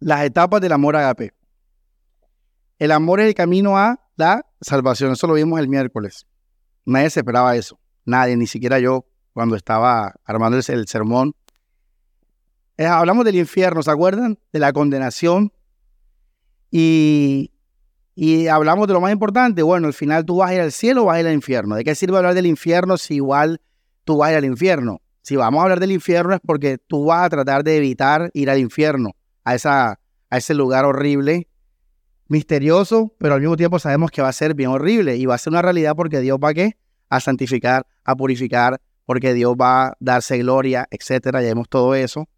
las etapas del amor agape. El amor es el camino a la salvación. Eso lo vimos el miércoles. Nadie se esperaba eso. Nadie, ni siquiera yo, cuando estaba armando el, sermón. Eh, hablamos del infierno, ¿se acuerdan? De la condenación. Y, y hablamos de lo más importante. Bueno, al final tú vas a ir al cielo o vas a ir al infierno. ¿De qué sirve hablar del infierno si igual tú vas a ir al infierno? Si vamos a hablar del infierno es porque tú vas a tratar de evitar ir al infierno, a, ese lugar horrible, misterioso, pero al mismo tiempo sabemos que va a ser bien horrible y va a ser una realidad porque Dios va? A santificar, a purificar, porque Dios va a darse gloria, etcétera. Ya vemos todo eso.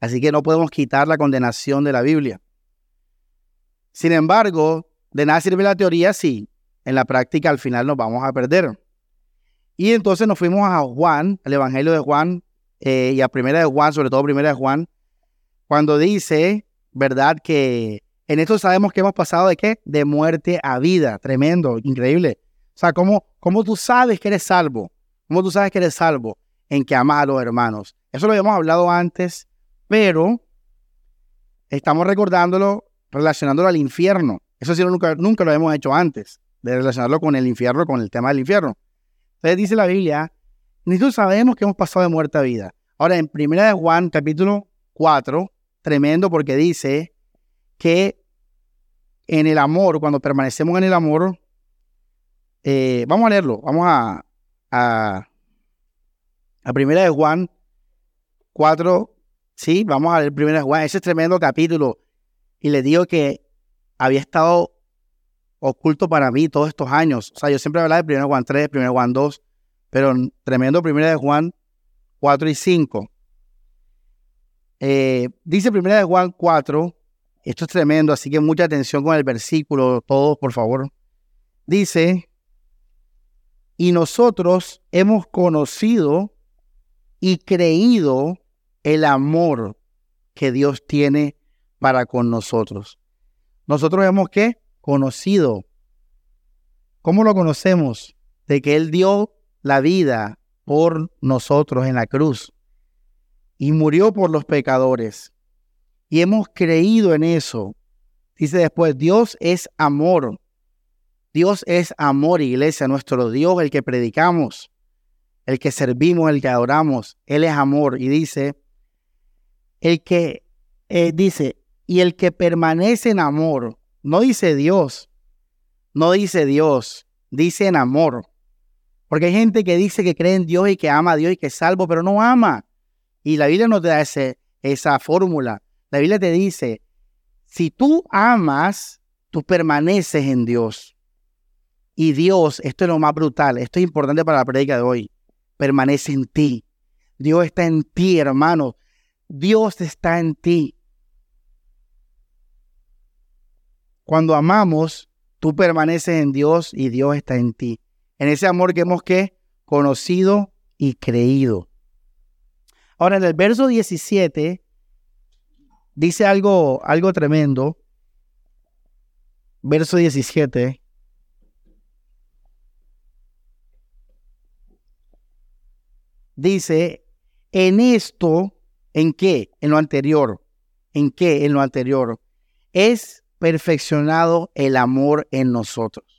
Así que no podemos quitar la condenación de la Biblia. Sin embargo, de nada sirve la teoría si en la práctica al final nos vamos a perder. Y entonces nos fuimos a Juan, al Evangelio de Juan, eh, y a Primera de Juan, sobre todo Primera de Juan, cuando dice, ¿verdad? Que en esto sabemos que hemos pasado de qué? De muerte a vida. Tremendo, increíble. O sea, ¿cómo, cómo tú sabes que eres salvo? ¿Cómo tú sabes que eres salvo? En que amas a los hermanos. Eso lo habíamos hablado antes, pero estamos recordándolo, relacionándolo al infierno. Eso sí, nunca, nunca lo hemos hecho antes, de relacionarlo con el infierno, con el tema del infierno. Entonces dice la Biblia, nosotros sabemos que hemos pasado de muerte a vida. Ahora, en Primera de Juan, capítulo 4, tremendo porque dice que en el amor, cuando permanecemos en el amor, eh, vamos a leerlo, vamos a, a, a Primera de Juan 4, sí, vamos a leer Primera de Juan, ese es tremendo capítulo. Y le digo que había estado oculto para mí todos estos años. O sea, yo siempre hablaba de 1 Juan 3, 1 Juan 2, pero tremendo 1 de Juan 4 y 5. Eh, dice 1 de Juan 4, esto es tremendo, así que mucha atención con el versículo, todos, por favor. Dice, y nosotros hemos conocido y creído el amor que Dios tiene para con nosotros. Nosotros hemos que conocido. ¿Cómo lo conocemos? De que Él dio la vida por nosotros en la cruz y murió por los pecadores. Y hemos creído en eso. Dice después, Dios es amor. Dios es amor, iglesia, nuestro Dios, el que predicamos, el que servimos, el que adoramos. Él es amor. Y dice, el que, eh, dice, y el que permanece en amor, no dice Dios, no dice Dios, dice en amor. Porque hay gente que dice que cree en Dios y que ama a Dios y que es salvo, pero no ama. Y la Biblia no te da ese, esa fórmula. La Biblia te dice, si tú amas, tú permaneces en Dios. Y Dios, esto es lo más brutal, esto es importante para la predica de hoy, permanece en ti. Dios está en ti, hermano. Dios está en ti. Cuando amamos, tú permaneces en Dios y Dios está en ti. En ese amor que hemos conocido y creído. Ahora en el verso 17 dice algo, algo tremendo. Verso 17. Dice, en esto, ¿en qué? En lo anterior. ¿En qué? En lo anterior. Es perfeccionado el amor en nosotros.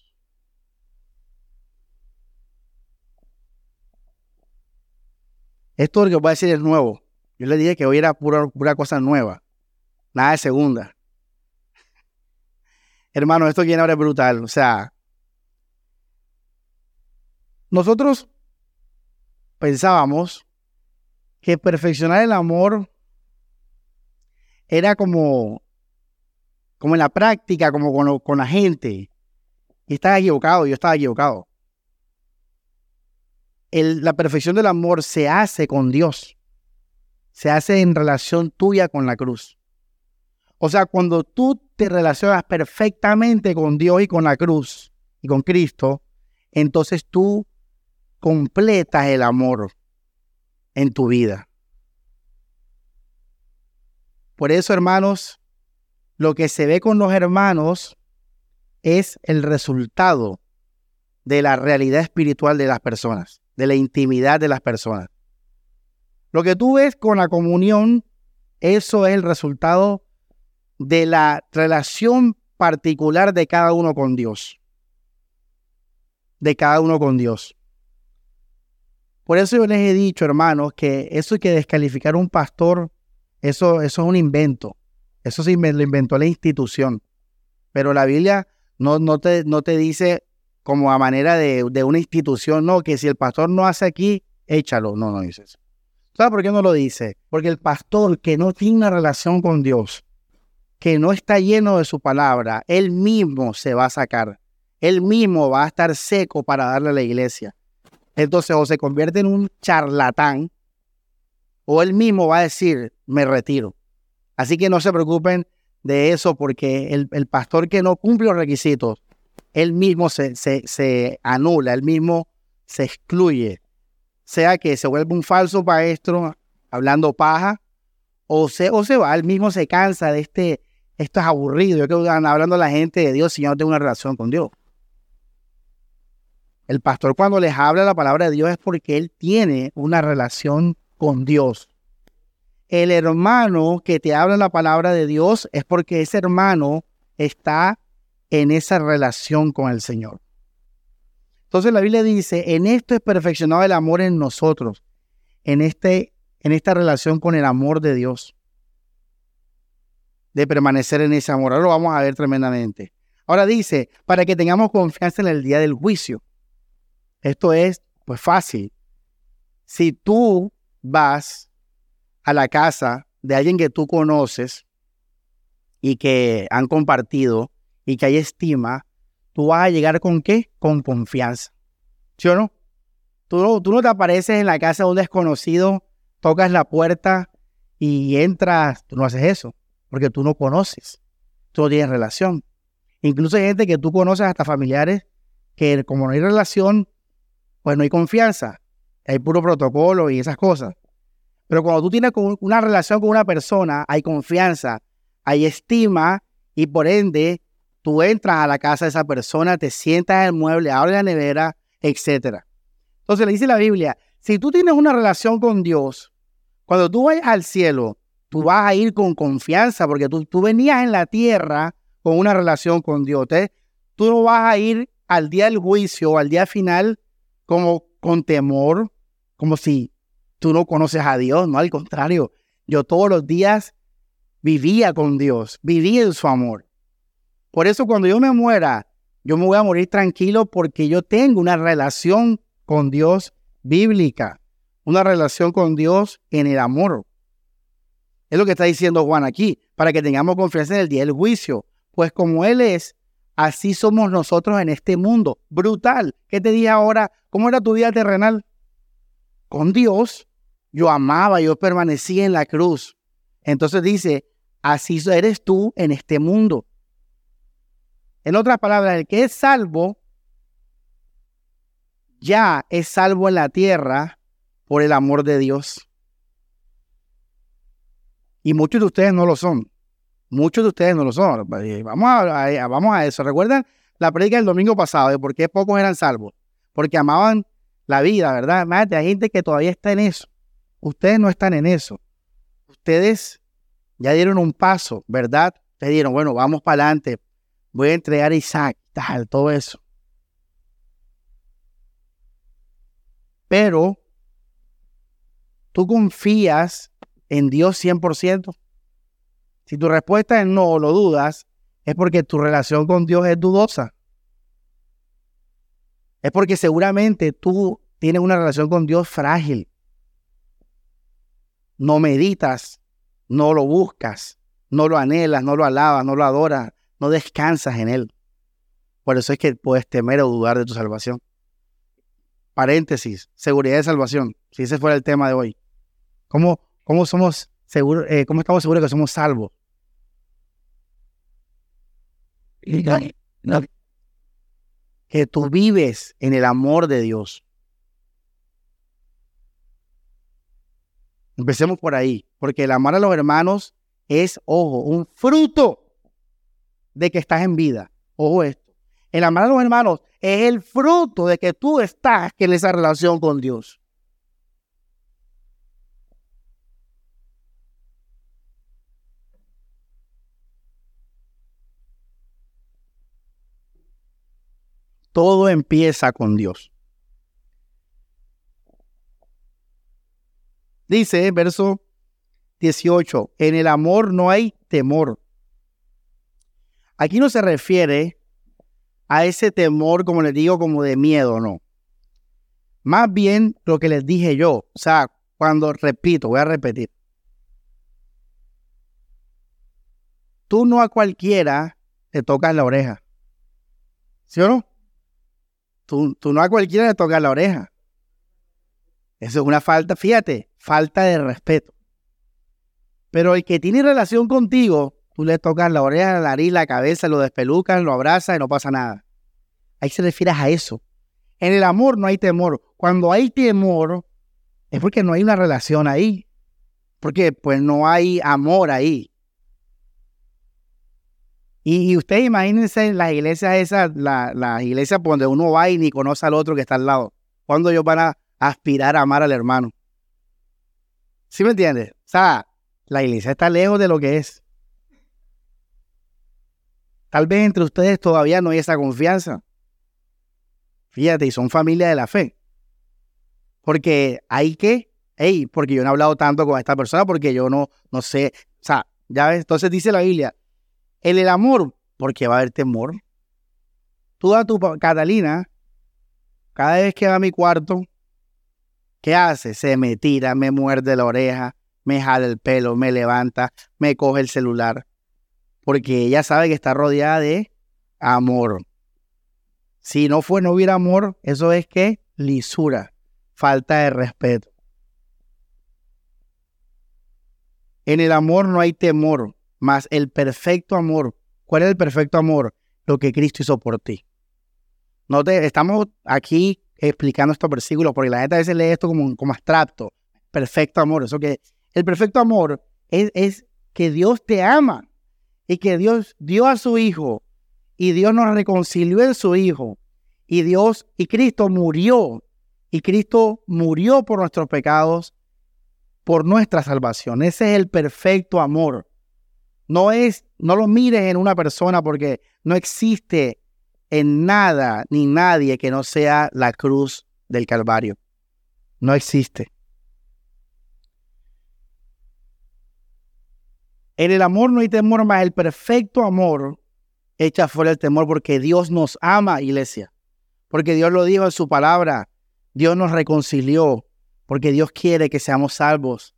Esto lo que voy a decir es nuevo. Yo le dije que hoy era pura, cosa nueva. Nada de segunda. Hermano, esto viene ahora es brutal. O sea, nosotros pensábamos que perfeccionar el amor era como como en la práctica, como con, la gente. Y estás equivocado, yo estaba equivocado. La perfección del amor se hace con Dios. Se hace en relación tuya con la cruz. O sea, cuando tú te relacionas perfectamente con Dios y con la cruz y con Cristo, entonces tú completas el amor en tu vida. Por eso, hermanos, lo que se ve con los hermanos es el resultado de la realidad espiritual de las personas, de la intimidad de las personas. Lo que tú ves con la comunión, eso es el resultado de la relación particular de cada uno con Dios. De cada uno con Dios. Por eso yo les he dicho, hermanos, que eso que descalificar a un pastor, eso, eso es un invento. Eso sí lo inventó la institución. Pero la Biblia no, no, te, no te dice como a manera de, de, una institución, no, que si el pastor no hace aquí, échalo. No, no dice. ¿Sabes por qué no lo dice? Porque el pastor que no tiene una relación con Dios, que no está lleno de su palabra, él mismo se va a sacar. Él mismo va a estar seco para darle a la iglesia. Entonces o se convierte en un charlatán o él mismo va a decir, me retiro. Así que no se preocupen de eso porque el, pastor que no cumple los requisitos, él mismo se, se, anula, él mismo se excluye. Sea que se vuelva un falso maestro hablando paja, o se, o se va, él mismo se cansa de este, esto es aburrido, yo hablando a la gente de Dios si yo no tengo una relación con Dios. El pastor cuando les habla la palabra de Dios es porque él tiene una relación con Dios. El hermano que te habla la palabra de Dios es porque ese hermano está en esa relación con el Señor. Entonces la Biblia dice, en esto es perfeccionado el amor en nosotros, en, este, en esta relación con el amor de Dios, de permanecer en ese amor. Ahora lo vamos a ver tremendamente. Ahora dice, para que tengamos confianza en el día del juicio. Esto es, pues fácil. Si tú vas a la casa de alguien que tú conoces y que han compartido y que hay estima, tú vas a llegar con qué? Con confianza. ¿Sí o no? Tú, no, tú no te apareces en la casa de un desconocido, tocas la puerta y entras, tú no haces eso, porque tú no conoces, tú no tienes relación. Incluso hay gente que tú conoces, hasta familiares, que como no hay relación, pues no hay confianza, hay puro protocolo y esas cosas. Pero cuando tú tienes una relación con una persona, hay confianza, hay estima y por ende tú entras a la casa de esa persona, te sientas en el mueble, abres la nevera, etc. Entonces le dice la Biblia, si tú tienes una relación con Dios, cuando tú vayas al cielo, tú vas a ir con confianza porque tú, tú venías en la tierra con una relación con Dios. Tú no vas a ir al día del juicio o al día final como con temor, como si tú no conoces a Dios, no, al contrario, yo todos los días vivía con Dios, vivía en su amor. Por eso cuando yo me muera, yo me voy a morir tranquilo porque yo tengo una relación con Dios bíblica, una relación con Dios en el amor. Es lo que está diciendo Juan aquí, para que tengamos confianza en el día del juicio. Pues como Él es, Así somos nosotros en este mundo. Brutal. ¿Qué te dije ahora? ¿Cómo era tu vida terrenal? Con Dios. Yo amaba, yo permanecía en la cruz. Entonces dice, así eres tú en este mundo. En otras palabras, el que es salvo ya es salvo en la tierra por el amor de Dios. Y muchos de ustedes no lo son. Muchos de ustedes no lo son. Vamos a, vamos a eso. ¿Recuerdan la predica del domingo pasado de por qué pocos eran salvos? Porque amaban la vida, ¿verdad? Más hay gente que todavía está en eso. Ustedes no están en eso. Ustedes ya dieron un paso, ¿verdad? Ustedes dijeron, bueno, vamos para adelante. Voy a entregar a Isaac, tal, todo eso. Pero tú confías en Dios 100%. Si tu respuesta es no o lo dudas, es porque tu relación con Dios es dudosa. Es porque seguramente tú tienes una relación con Dios frágil. No meditas, no lo buscas, no lo anhelas, no lo alabas, no lo adoras, no descansas en Él. Por eso es que puedes temer o dudar de tu salvación. Paréntesis, seguridad de salvación, si ese fuera el tema de hoy. ¿Cómo, cómo somos seguros, eh, cómo estamos seguros que somos salvos? que tú vives en el amor de Dios. Empecemos por ahí, porque el amar a los hermanos es, ojo, un fruto de que estás en vida. Ojo esto. El amar a los hermanos es el fruto de que tú estás en esa relación con Dios. Todo empieza con Dios. Dice verso 18, en el amor no hay temor, Aquí no se refiere a ese temor, como les digo, como de miedo, no. Más bien lo que les dije yo, o sea, cuando repito, voy a repetir. Tú no a cualquiera le tocas la oreja. ¿Sí o no? Tú, tú no a cualquiera le tocas la oreja. Eso es una falta, fíjate, falta de respeto. Pero el que tiene relación contigo, tú le tocas la oreja, la nariz, la cabeza, lo despelucas, lo abrazas y no pasa nada. Ahí se refiere a eso. En el amor no hay temor. Cuando hay temor, es porque no hay una relación ahí. Porque pues no hay amor ahí. Y, ustedes imagínense las iglesias esas, las la iglesias donde uno va y ni conoce al otro que está al lado. Cuando ellos van a aspirar a amar al hermano. ¿Sí me entiendes? O sea, la iglesia está lejos de lo que es. Tal vez entre ustedes todavía no hay esa confianza. Fíjate, y son familia de la fe. Porque hay que, hey, porque yo no he hablado tanto con esta persona porque yo no, no sé, o sea, ya ves, entonces dice la Biblia, en el amor, porque va a haber temor. Tú a tu Catalina, cada vez que va a mi cuarto, ¿qué hace? Se me tira, me muerde la oreja, me jala el pelo, me levanta, me coge el celular, porque ella sabe que está rodeada de amor. Si no fue, no hubiera amor, eso es que lisura, falta de respeto. En el amor no hay temor, más el perfecto amor. ¿Cuál es el perfecto amor? Lo que Cristo hizo por ti. No te, estamos aquí explicando estos versículos porque la gente a veces lee esto como, como abstracto. Perfecto amor. Eso que el perfecto amor es, es que Dios te ama y que Dios dio a su Hijo y Dios nos reconcilió en su Hijo y Dios y Cristo murió y Cristo murió por nuestros pecados, por nuestra salvación. Ese es el perfecto amor. No es, no lo mires en una persona porque no existe en nada ni nadie que no sea la cruz del Calvario. No existe. En el amor no hay temor más, el perfecto amor echa fuera el temor porque Dios nos ama, iglesia. Porque Dios lo dijo en su palabra. Dios nos reconcilió. Porque Dios quiere que seamos salvos.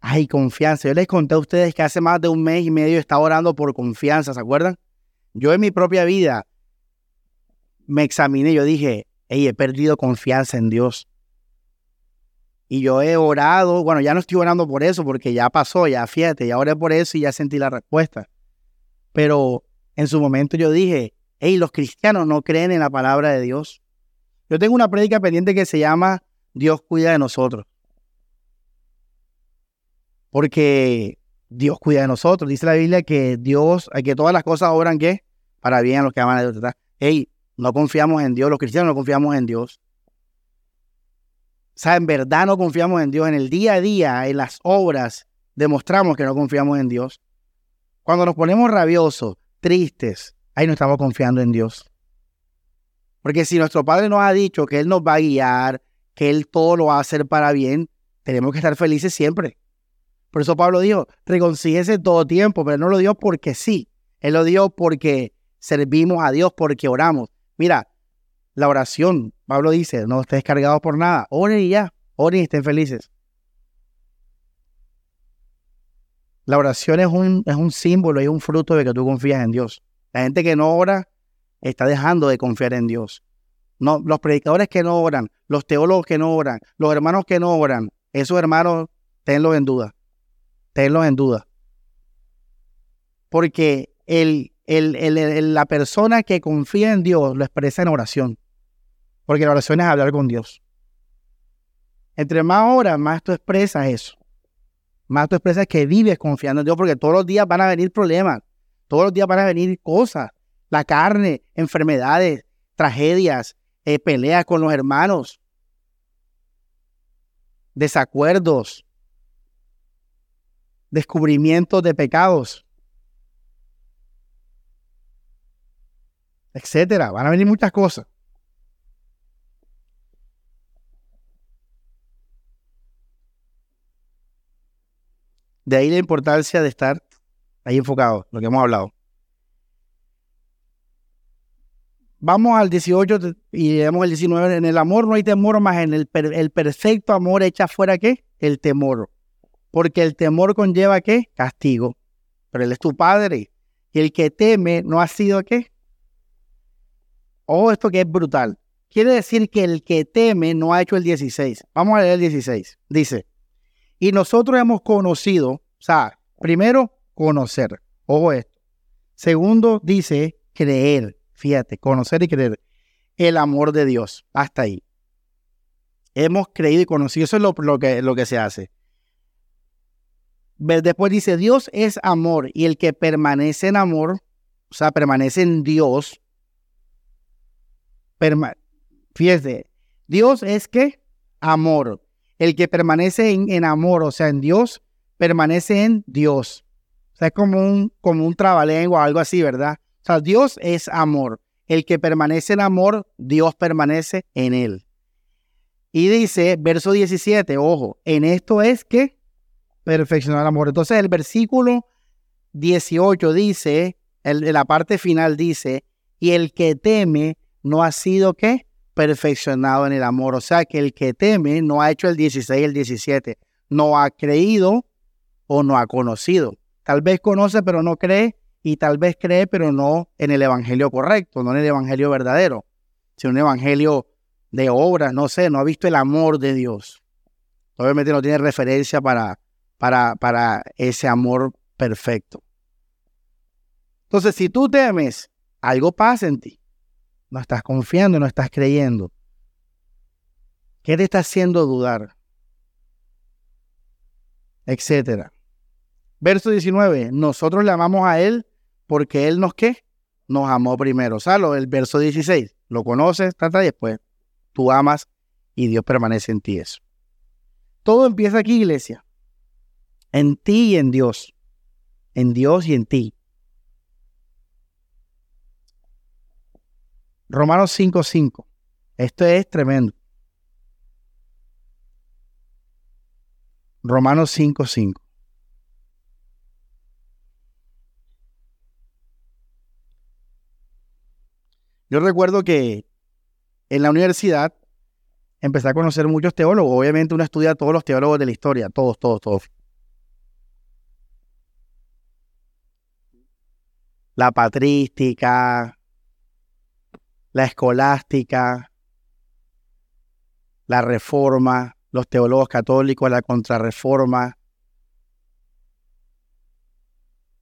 Hay confianza. Yo les conté a ustedes que hace más de un mes y medio estaba orando por confianza, ¿se acuerdan? Yo en mi propia vida me examiné, yo dije, hey, he perdido confianza en Dios. Y yo he orado, bueno, ya no estoy orando por eso porque ya pasó, ya fíjate, ya oré por eso y ya sentí la respuesta. Pero en su momento yo dije, hey, los cristianos no creen en la palabra de Dios. Yo tengo una prédica pendiente que se llama Dios cuida de nosotros. Porque Dios cuida de nosotros. Dice la Biblia que Dios, que todas las cosas obran ¿qué? para bien a los que aman a Dios. Hey, no confiamos en Dios, los cristianos no confiamos en Dios. O sea, en verdad no confiamos en Dios. En el día a día, en las obras, demostramos que no confiamos en Dios. Cuando nos ponemos rabiosos, tristes, ahí no estamos confiando en Dios. Porque si nuestro Padre nos ha dicho que Él nos va a guiar, que Él todo lo va a hacer para bien, tenemos que estar felices siempre. Por eso Pablo dijo, reconcíguese todo tiempo, pero no lo dio porque sí. Él lo dio porque servimos a Dios, porque oramos. Mira, la oración, Pablo dice, no estés cargados por nada, oren y ya, oren y estén felices. La oración es un, es un símbolo y un fruto de que tú confías en Dios. La gente que no ora está dejando de confiar en Dios. No, los predicadores que no oran, los teólogos que no oran, los hermanos que no oran, esos hermanos, tenlos en duda. Tenlos en duda. Porque el, el, la persona que confía en Dios lo expresa en oración. Porque la oración es hablar con Dios. Entre más horas, más tú expresas eso más tú expresas que vives confiando en Dios, porque todos los días van a venir problemas, todos los días van a venir cosas, la carne, enfermedades, tragedias, eh, peleas con los hermanos, desacuerdos, descubrimientos de pecados. etcétera. Van a venir muchas cosas. De ahí la importancia de estar ahí enfocado, lo que hemos hablado. Vamos al 18 y leemos el 19. En el amor no hay temor, más en el, el perfecto amor echa fuera qué? El temor. Porque el temor conlleva qué? Castigo. Pero él es tu padre. Y el que teme no ha sido qué? Oh, esto que es brutal. Quiere decir que el que teme no ha hecho el 16. Vamos a leer el 16. Dice, y nosotros hemos conocido, o sea, primero, conocer. Ojo esto. Segundo, dice, creer. Fíjate, conocer y creer. El amor de Dios. Hasta ahí. Hemos creído y conocido. Eso es lo, que, lo que se hace. Después dice, Dios es amor y el que permanece en amor, o sea, permanece en Dios. fíjese, Dios es que amor. El que permanece en, en, amor, o sea, en Dios, permanece en Dios. O sea, es como un, como un trabalengua o algo así, ¿verdad? O sea, Dios es amor. El que permanece en amor, Dios permanece en él. Y dice, verso 17, ojo, en esto es que perfeccionar el amor. Entonces el versículo 18 dice, el, la parte final dice, y el que teme no ha sido que perfeccionado en el amor. O sea que el que teme no ha hecho el 16 y el 17, no ha creído o no ha conocido. Tal vez conoce pero no cree y tal vez cree pero no en el evangelio correcto, no en el evangelio verdadero, sino un evangelio de obras, no sé, no ha visto el amor de Dios. Obviamente no tiene referencia para para, para ese amor perfecto. Entonces, si tú temes, algo pasa en ti. No estás confiando, no estás creyendo. ¿Qué te está haciendo dudar? Etcétera. Verso 19. Nosotros le amamos a Él porque Él nos qué? Nos amó primero. O sea, el verso 16. Lo conoces, trata después tú amas y Dios permanece en ti eso. Todo empieza aquí, iglesia en ti y en Dios, en Dios y en ti. Romanos 5:5. Esto es tremendo. Romanos 5:5. Yo recuerdo que en la universidad empecé a conocer muchos teólogos. Obviamente uno estudia a todos los teólogos de la historia, todos, todos, todos. la patrística, la escolástica, la reforma, los teólogos católicos, la contrarreforma,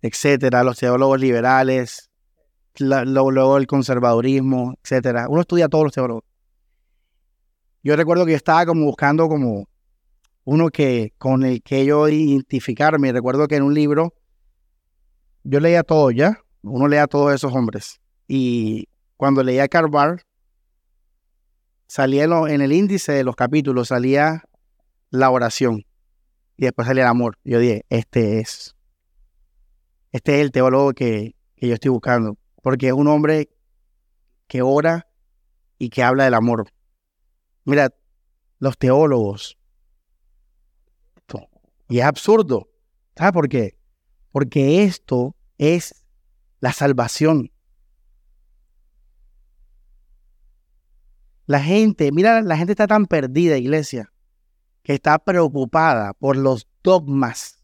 etcétera, los teólogos liberales, luego el conservadurismo, etcétera. Uno estudia todos los teólogos. Yo recuerdo que yo estaba como buscando como uno que con el que yo identificarme. Recuerdo que en un libro yo leía todo ya, uno lee a todos esos hombres. Y cuando leía Carvar, salía en, el índice de los capítulos, salía la oración. Y después salía el amor. Yo dije, este es. Este es el teólogo que, que yo estoy buscando. Porque es un hombre que ora y que habla del amor. Mira, los teólogos. Y es absurdo. ¿Sabes por qué? Porque esto es la salvación. La gente, mira, la gente está tan perdida, iglesia, que está preocupada por los dogmas.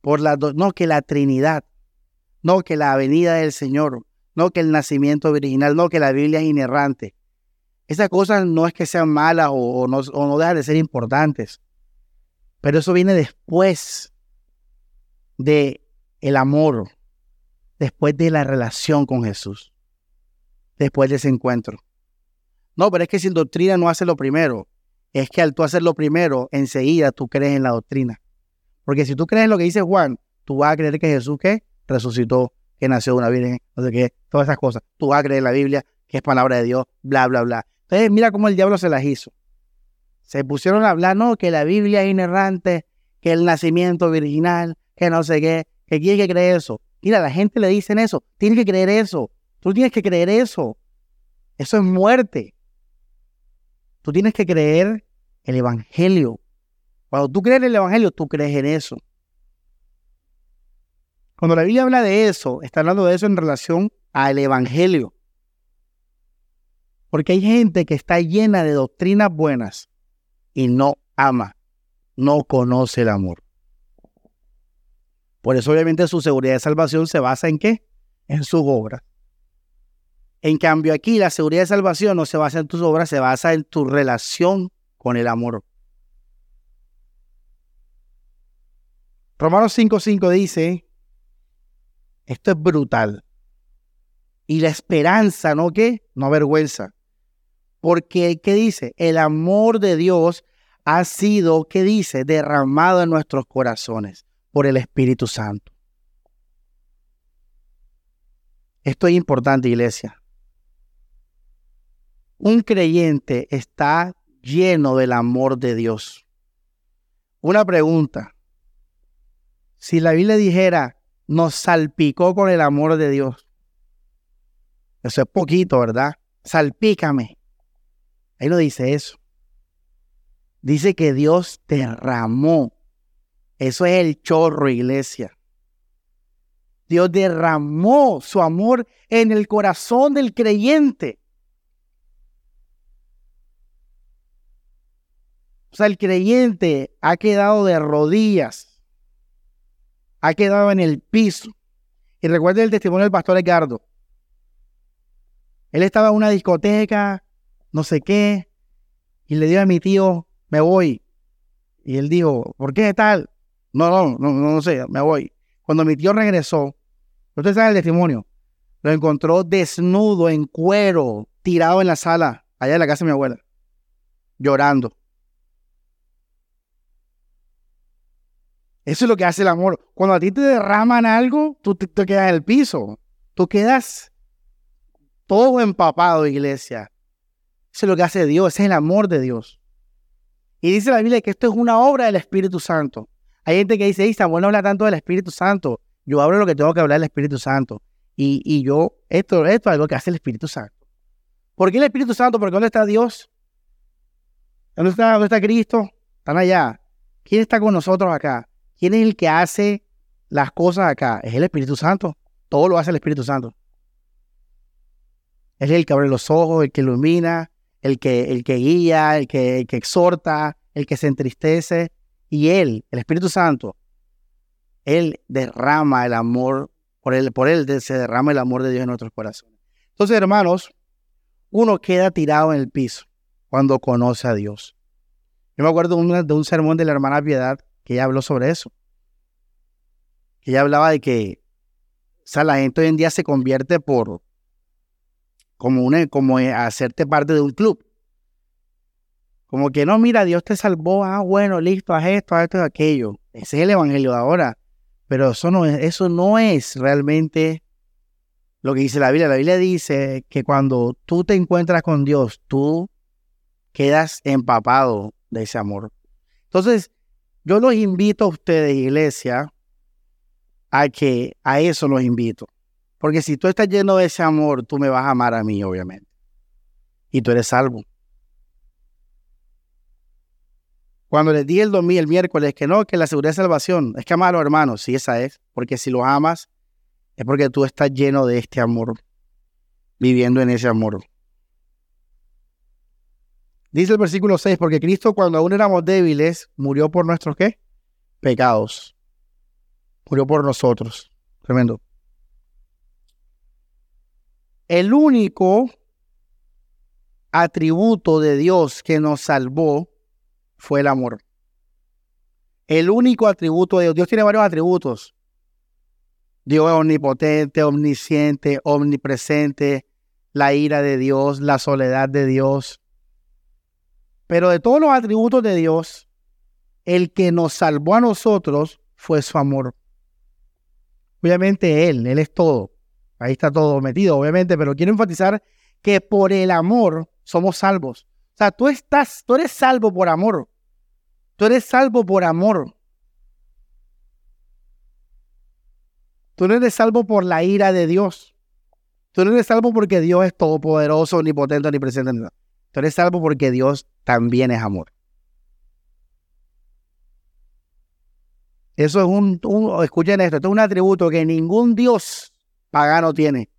Por la, no que la Trinidad, no que la venida del Señor, no que el nacimiento original, no que la Biblia es inerrante. Esas cosas no es que sean malas o, no, o no dejan de ser importantes, pero eso viene después de el amor después de la relación con Jesús, después de ese encuentro. No, pero es que sin doctrina no hace lo primero. Es que al tú hacer lo primero, enseguida tú crees en la doctrina. Porque si tú crees en lo que dice Juan, tú vas a creer que Jesús que resucitó, que nació de una virgen, no sé qué, todas esas cosas. Tú vas a creer en la Biblia, que es palabra de Dios, bla, bla, bla. Entonces mira cómo el diablo se las hizo. Se pusieron a hablar, no, que la Biblia es inerrante, que el nacimiento virginal, que no sé qué, que quiere que cree eso. Mira, la gente le dicen eso, tiene que creer eso. Tú tienes que creer eso. Eso es muerte. Tú tienes que creer el Evangelio. Cuando tú crees el Evangelio, tú crees en eso. Cuando la Biblia habla de eso, está hablando de eso en relación al Evangelio. Porque hay gente que está llena de doctrinas buenas y no ama, no conoce el amor. Por eso obviamente su seguridad de salvación se basa en qué? En sus obras. En cambio aquí la seguridad de salvación no se basa en tus obras, se basa en tu relación con el amor. Romanos 5.5 dice, esto es brutal. Y la esperanza, ¿no qué? No avergüenza. Porque, ¿qué dice? El amor de Dios ha sido, ¿qué dice? Derramado en nuestros corazones por el Espíritu Santo. Esto es importante, iglesia. Un creyente está lleno del amor de Dios. Una pregunta. Si la Biblia dijera, nos salpicó con el amor de Dios. Eso es poquito, ¿verdad? Salpícame. Ahí no dice eso. Dice que Dios derramó. Eso es el chorro, iglesia. Dios derramó su amor en el corazón del creyente. O sea, el creyente ha quedado de rodillas, ha quedado en el piso. Y recuerden el testimonio del pastor Edgardo. Él estaba en una discoteca, no sé qué, y le dio a mi tío, me voy. Y él dijo, ¿por qué tal? No, no, no, no, sé, me voy. Cuando mi tío regresó, ustedes saben el testimonio, lo encontró desnudo, en cuero, tirado en la sala, allá en la casa de mi abuela, llorando. Eso es lo que hace el amor. Cuando a ti te derraman algo, tú te, quedas en el piso. Tú quedas todo empapado, iglesia. Eso es lo que hace Dios, ese es el amor de Dios. Y dice la Biblia que esto es una obra del Espíritu Santo. Hay gente que dice, está bueno habla tanto del Espíritu Santo. Yo hablo lo que tengo que hablar del Espíritu Santo. Y, yo, esto, esto es algo que hace el Espíritu Santo. ¿Por qué el Espíritu Santo? Porque ¿dónde está Dios? ¿Dónde está, dónde está Cristo? Están allá. ¿Quién está con nosotros acá? ¿Quién es el que hace las cosas acá? Es el Espíritu Santo. Todo lo hace el Espíritu Santo. Es el que abre los ojos, el que ilumina, el que, el que guía, el que, que exhorta, el que se entristece. Y Él, el Espíritu Santo, Él derrama el amor, por Él, por se derrama el amor de Dios en nuestros corazones. Entonces, hermanos, uno queda tirado en el piso cuando conoce a Dios. Yo me acuerdo de un, de un sermón de la hermana Piedad que ella habló sobre eso. Ella hablaba de que, o sea, la gente hoy en día se convierte por, como, una, como hacerte parte de un club. Como que no, mira, Dios te salvó, ah, bueno, listo, haz esto, haz esto, haz aquello. Ese es el evangelio de ahora. Pero eso no es, eso no es realmente lo que dice la Biblia. La Biblia dice que cuando tú te encuentras con Dios, tú quedas empapado de ese amor. Entonces, yo los invito a ustedes, iglesia, a que a eso los invito. Porque si tú estás lleno de ese amor, tú me vas a amar a mí, obviamente. Y tú eres salvo. Cuando les di el domingo, el miércoles, que no, que la seguridad de salvación, es que amar a hermanos, sí, esa es. Porque si los amas, es porque tú estás lleno de este amor, viviendo en ese amor. Dice el versículo 6, porque Cristo cuando aún éramos débiles, murió por nuestros qué? Pecados. Murió por nosotros. Tremendo. El único atributo de Dios que nos salvó fue el amor. El único atributo de Dios. Dios tiene varios atributos. Dios es omnipotente, omnisciente, omnipresente, la ira de Dios, la soledad de Dios, pero de todos los atributos de Dios, el que nos salvó a nosotros fue su amor. Obviamente Él, Él es todo. Ahí está todo metido, obviamente, pero quiero enfatizar que por el amor somos salvos. O sea, tú estás, tú eres salvo por amor. Tú eres salvo por amor. Tú no eres salvo por la ira de Dios. Tú no eres salvo porque Dios es todopoderoso, omnipotente, omnipresente. Tú eres salvo porque Dios también es amor. Eso es un, escuchen esto, esto es un atributo que ningún Dios pagano tiene.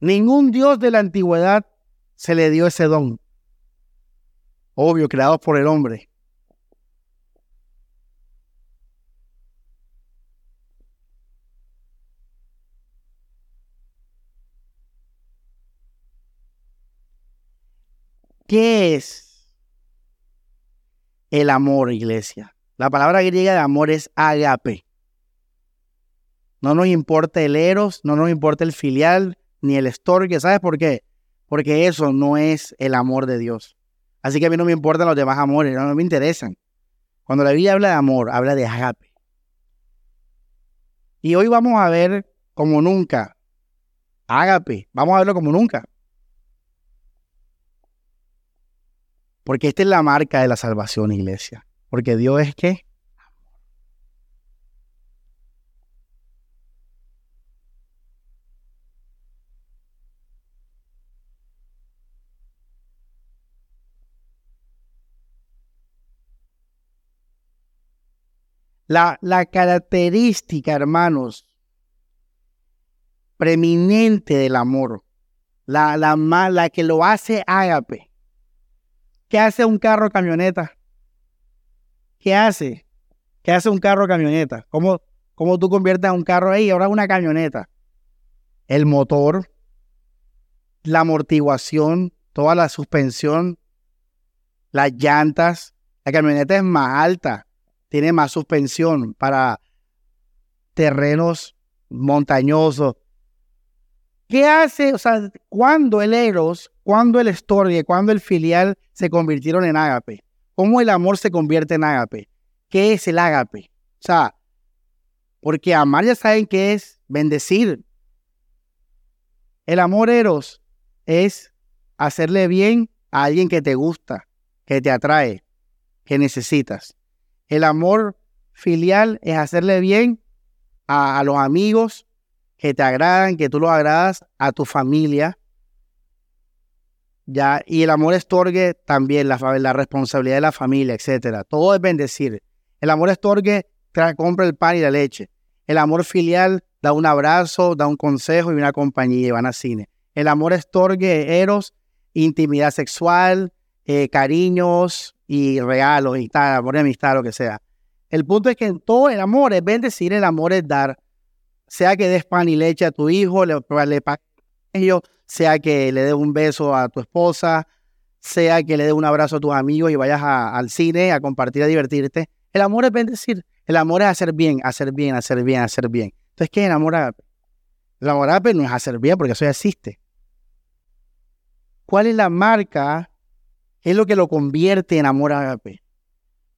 Ningún Dios de la antigüedad se le dio ese don. Obvio, creado por el hombre. ¿Qué es el amor, iglesia? La palabra griega de amor es agape. No nos importa el eros, no nos importa el filial, ni el estorque. ¿Sabes por qué? Porque eso no es el amor de Dios. Así que a mí no me importan los demás amores, no, me interesan. Cuando la Biblia habla de amor, habla de agape. Y hoy vamos a ver como nunca, agape, vamos a verlo como nunca. Porque esta es la marca de la salvación, iglesia. Porque Dios es que La, la, característica, hermanos, preeminente del amor, la, la, la que lo hace ágape, ¿Qué hace un carro camioneta? ¿Qué hace? ¿Qué hace un carro camioneta? ¿Cómo, cómo tú conviertes a un carro ahí? Ahora una camioneta. El motor, la amortiguación, toda la suspensión, las llantas. La camioneta es más alta, tiene más suspensión para terrenos montañosos. ¿Qué hace? O sea, cuando el Eros cuando el estorgue, cuando el filial se convirtieron en ágape. ¿Cómo el amor se convierte en ágape? ¿Qué es el ágape? O sea, porque amar ya saben que es bendecir. El amor eros es hacerle bien a alguien que te gusta, que te atrae, que necesitas. El amor filial es hacerle bien a los amigos que te agradan, que tú los agradas, a tu familia, ya, y el amor estorgue también, la, la responsabilidad de la familia, etcétera. Todo es bendecir. El amor estorgue compra el pan y la leche. El amor filial da un abrazo, da un consejo y una compañía y van al cine. El amor estorgue, eros, intimidad sexual, eh, cariños y regalos y tal, amor de amistad, lo que sea. El punto es que en todo el amor es bendecir, el amor es dar. Sea que des pan y leche a tu hijo, le, le ellos, sea que le dé un beso a tu esposa, sea que le dé un abrazo a tus amigos y vayas al cine a compartir, a divertirte. El amor es bendecir. El amor es hacer bien, hacer bien, hacer bien, hacer bien. Entonces, ¿qué es el amor El amor no es hacer bien porque eso ya existe. ¿Cuál es la marca? ¿Qué es lo que lo convierte en amor agape?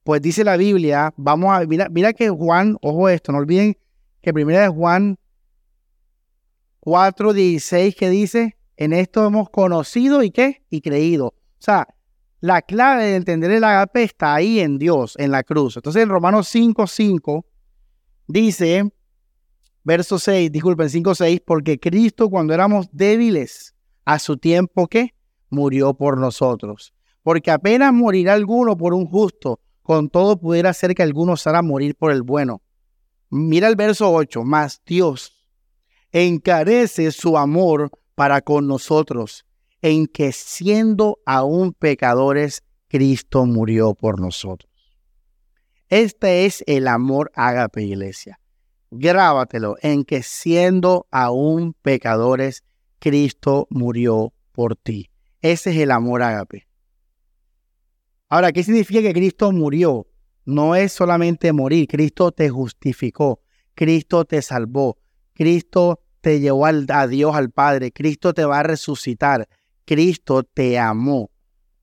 Pues dice la Biblia, vamos a, mira, mira que Juan, ojo esto, no olviden que primera de Juan 4.16 que dice, en esto hemos conocido y qué? Y creído. O sea, la clave de entender el agape está ahí en Dios, en la cruz. Entonces en Romanos 5.5 dice, verso 6, disculpen, 5.6, porque Cristo cuando éramos débiles, a su tiempo ¿qué? murió por nosotros. Porque apenas morirá alguno por un justo, con todo pudiera ser que alguno hará morir por el bueno. Mira el verso 8, más Dios encarece su amor para con nosotros, en que siendo aún pecadores, Cristo murió por nosotros. Este es el amor ágape, iglesia. Grábatelo, en que siendo aún pecadores, Cristo murió por ti. Ese es el amor ágape. Ahora, ¿qué significa que Cristo murió? No es solamente morir, Cristo te justificó, Cristo te salvó, Cristo te llevó a Dios, al Padre. Cristo te va a resucitar. Cristo te amó.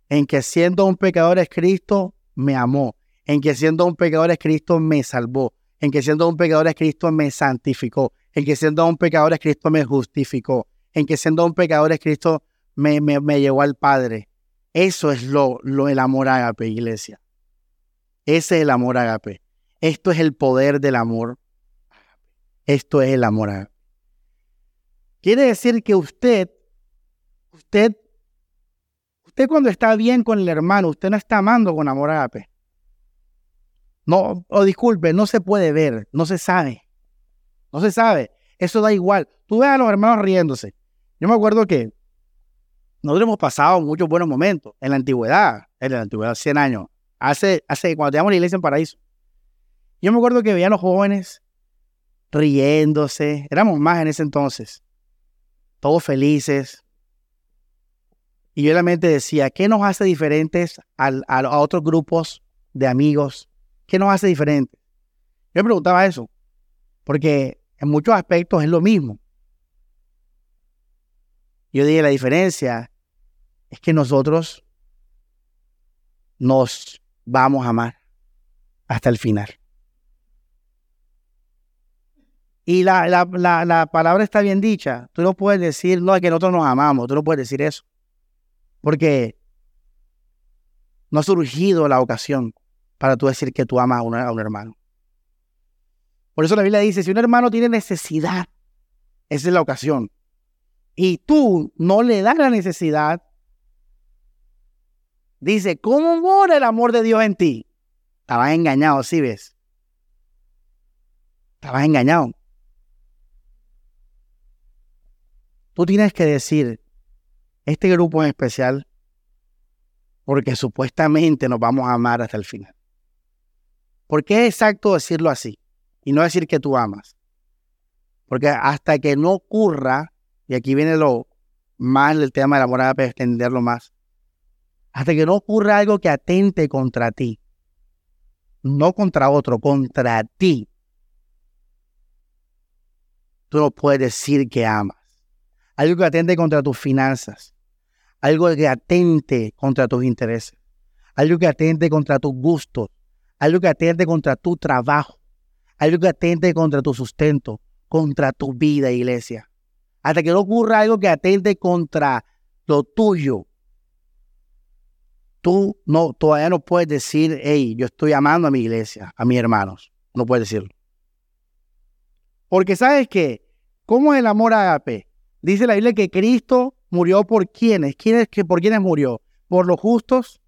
En que siendo un pecador es Cristo, me amó. En que siendo un pecador es Cristo, me salvó. En que siendo un pecador es Cristo, me santificó. En que siendo un pecador es Cristo, me justificó. En que siendo un pecador es Cristo, me, me, llevó al Padre. Eso es lo, lo el amor ágape, iglesia. Ese es el amor ágape. Esto es el poder del amor. Esto es el amor ágape. Quiere decir que usted, usted, usted cuando está bien con el hermano, usted no está amando con amor agape. No, o disculpe, no se puede ver, no se sabe. No se sabe. Eso da igual. Tú ves a los hermanos riéndose. Yo me acuerdo que nosotros hemos pasado muchos buenos momentos en la antigüedad, en la antigüedad, 100 años. Hace, hace cuando teníamos la iglesia en Paraíso. Yo me acuerdo que veía a los jóvenes riéndose. Éramos más en ese entonces. Todos felices. Y yo en la mente decía, ¿qué nos hace diferentes a, a otros grupos de amigos ¿Qué nos hace diferente? Yo me preguntaba eso, porque en muchos aspectos es lo mismo. Yo dije, la diferencia es que nosotros nos vamos a amar hasta el final. Y la, la, palabra está bien dicha. Tú no puedes decir, no, es que nosotros nos amamos. Tú no puedes decir eso. Porque no ha surgido la ocasión para tú decir que tú amas a, un hermano. Por eso la Biblia dice, si un hermano tiene necesidad, esa es la ocasión, y tú no le das la necesidad, dice, ¿cómo mora el amor de Dios en ti? Estabas engañado, ¿sí ves? Estabas engañado. Tú tienes que decir, este grupo es especial porque supuestamente nos vamos a amar hasta el final. ¿Por qué es exacto decirlo así y no decir que tú amas? Porque hasta que no ocurra, y aquí viene lo más del tema de la morada para extenderlo más, hasta que no ocurra algo que atente contra ti, no contra otro, contra ti, tú no puedes decir que amas. Algo que atente contra tus finanzas, algo que atente contra tus intereses, algo que atente contra tus gustos, algo que atente contra tu trabajo, algo que atente contra tu sustento, contra tu vida, iglesia. Hasta que no ocurra algo que atente contra lo tuyo. Tú no, todavía no puedes decir, hey, yo estoy amando a mi iglesia, a mis hermanos. No puedes decirlo. Porque sabes que, ¿cómo es el amor agape? Dice la Biblia que Cristo murió por quienes, ¿Quiénes, por quiénes murió? Por los justos,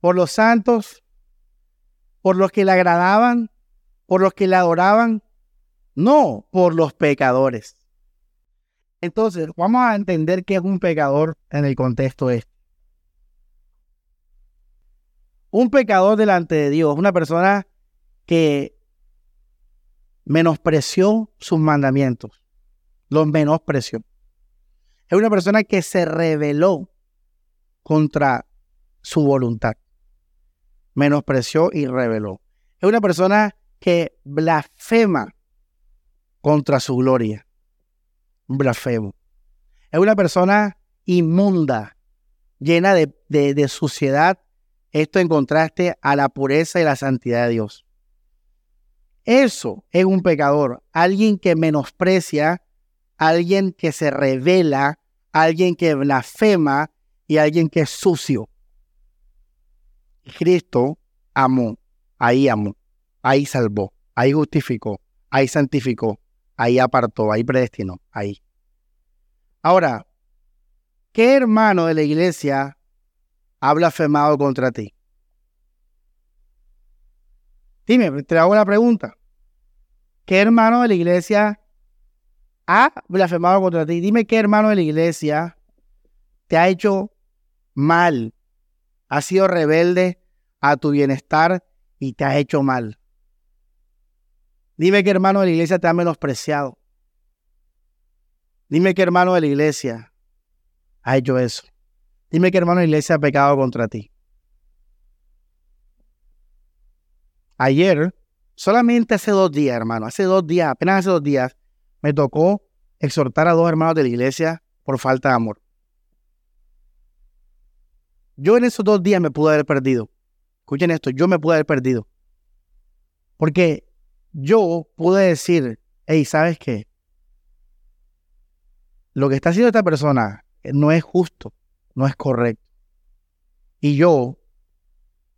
por los santos, por los que le agradaban, por los que le adoraban, no por los pecadores. Entonces, vamos a entender qué es un pecador en el contexto este. Un pecador delante de Dios, una persona que menospreció sus mandamientos, los menospreció. Es una persona que se rebeló contra su voluntad menospreció y reveló. Es una persona que blasfema contra su gloria. Blasfemo. Es una persona inmunda, llena de, de suciedad. Esto en contraste a la pureza y la santidad de Dios. Eso es un pecador, alguien que menosprecia, alguien que se revela, alguien que blasfema y alguien que es sucio. Cristo amó, ahí amó, ahí salvó, ahí justificó, ahí santificó, ahí apartó, ahí predestinó, ahí. Ahora, ¿qué hermano de la iglesia ha blasfemado contra ti? Dime, te hago una pregunta. ¿Qué hermano de la iglesia ha blasfemado contra ti? Dime qué hermano de la iglesia te ha hecho mal, ha sido rebelde a tu bienestar y te ha hecho mal. Dime que hermano de la iglesia te ha menospreciado. Dime que hermano de la iglesia ha hecho eso. Dime que hermano iglesia ha pecado contra ti. Ayer, solamente hace dos días, hermano, hace dos días, apenas hace dos días, me tocó exhortar a dos hermanos de la iglesia por falta de amor. Yo en esos dos días me pude haber perdido. Escuchen esto, yo me pude haber perdido. Porque yo pude decir, hey, ¿sabes qué? Lo que está haciendo esta persona no es justo, no es correcto. Y yo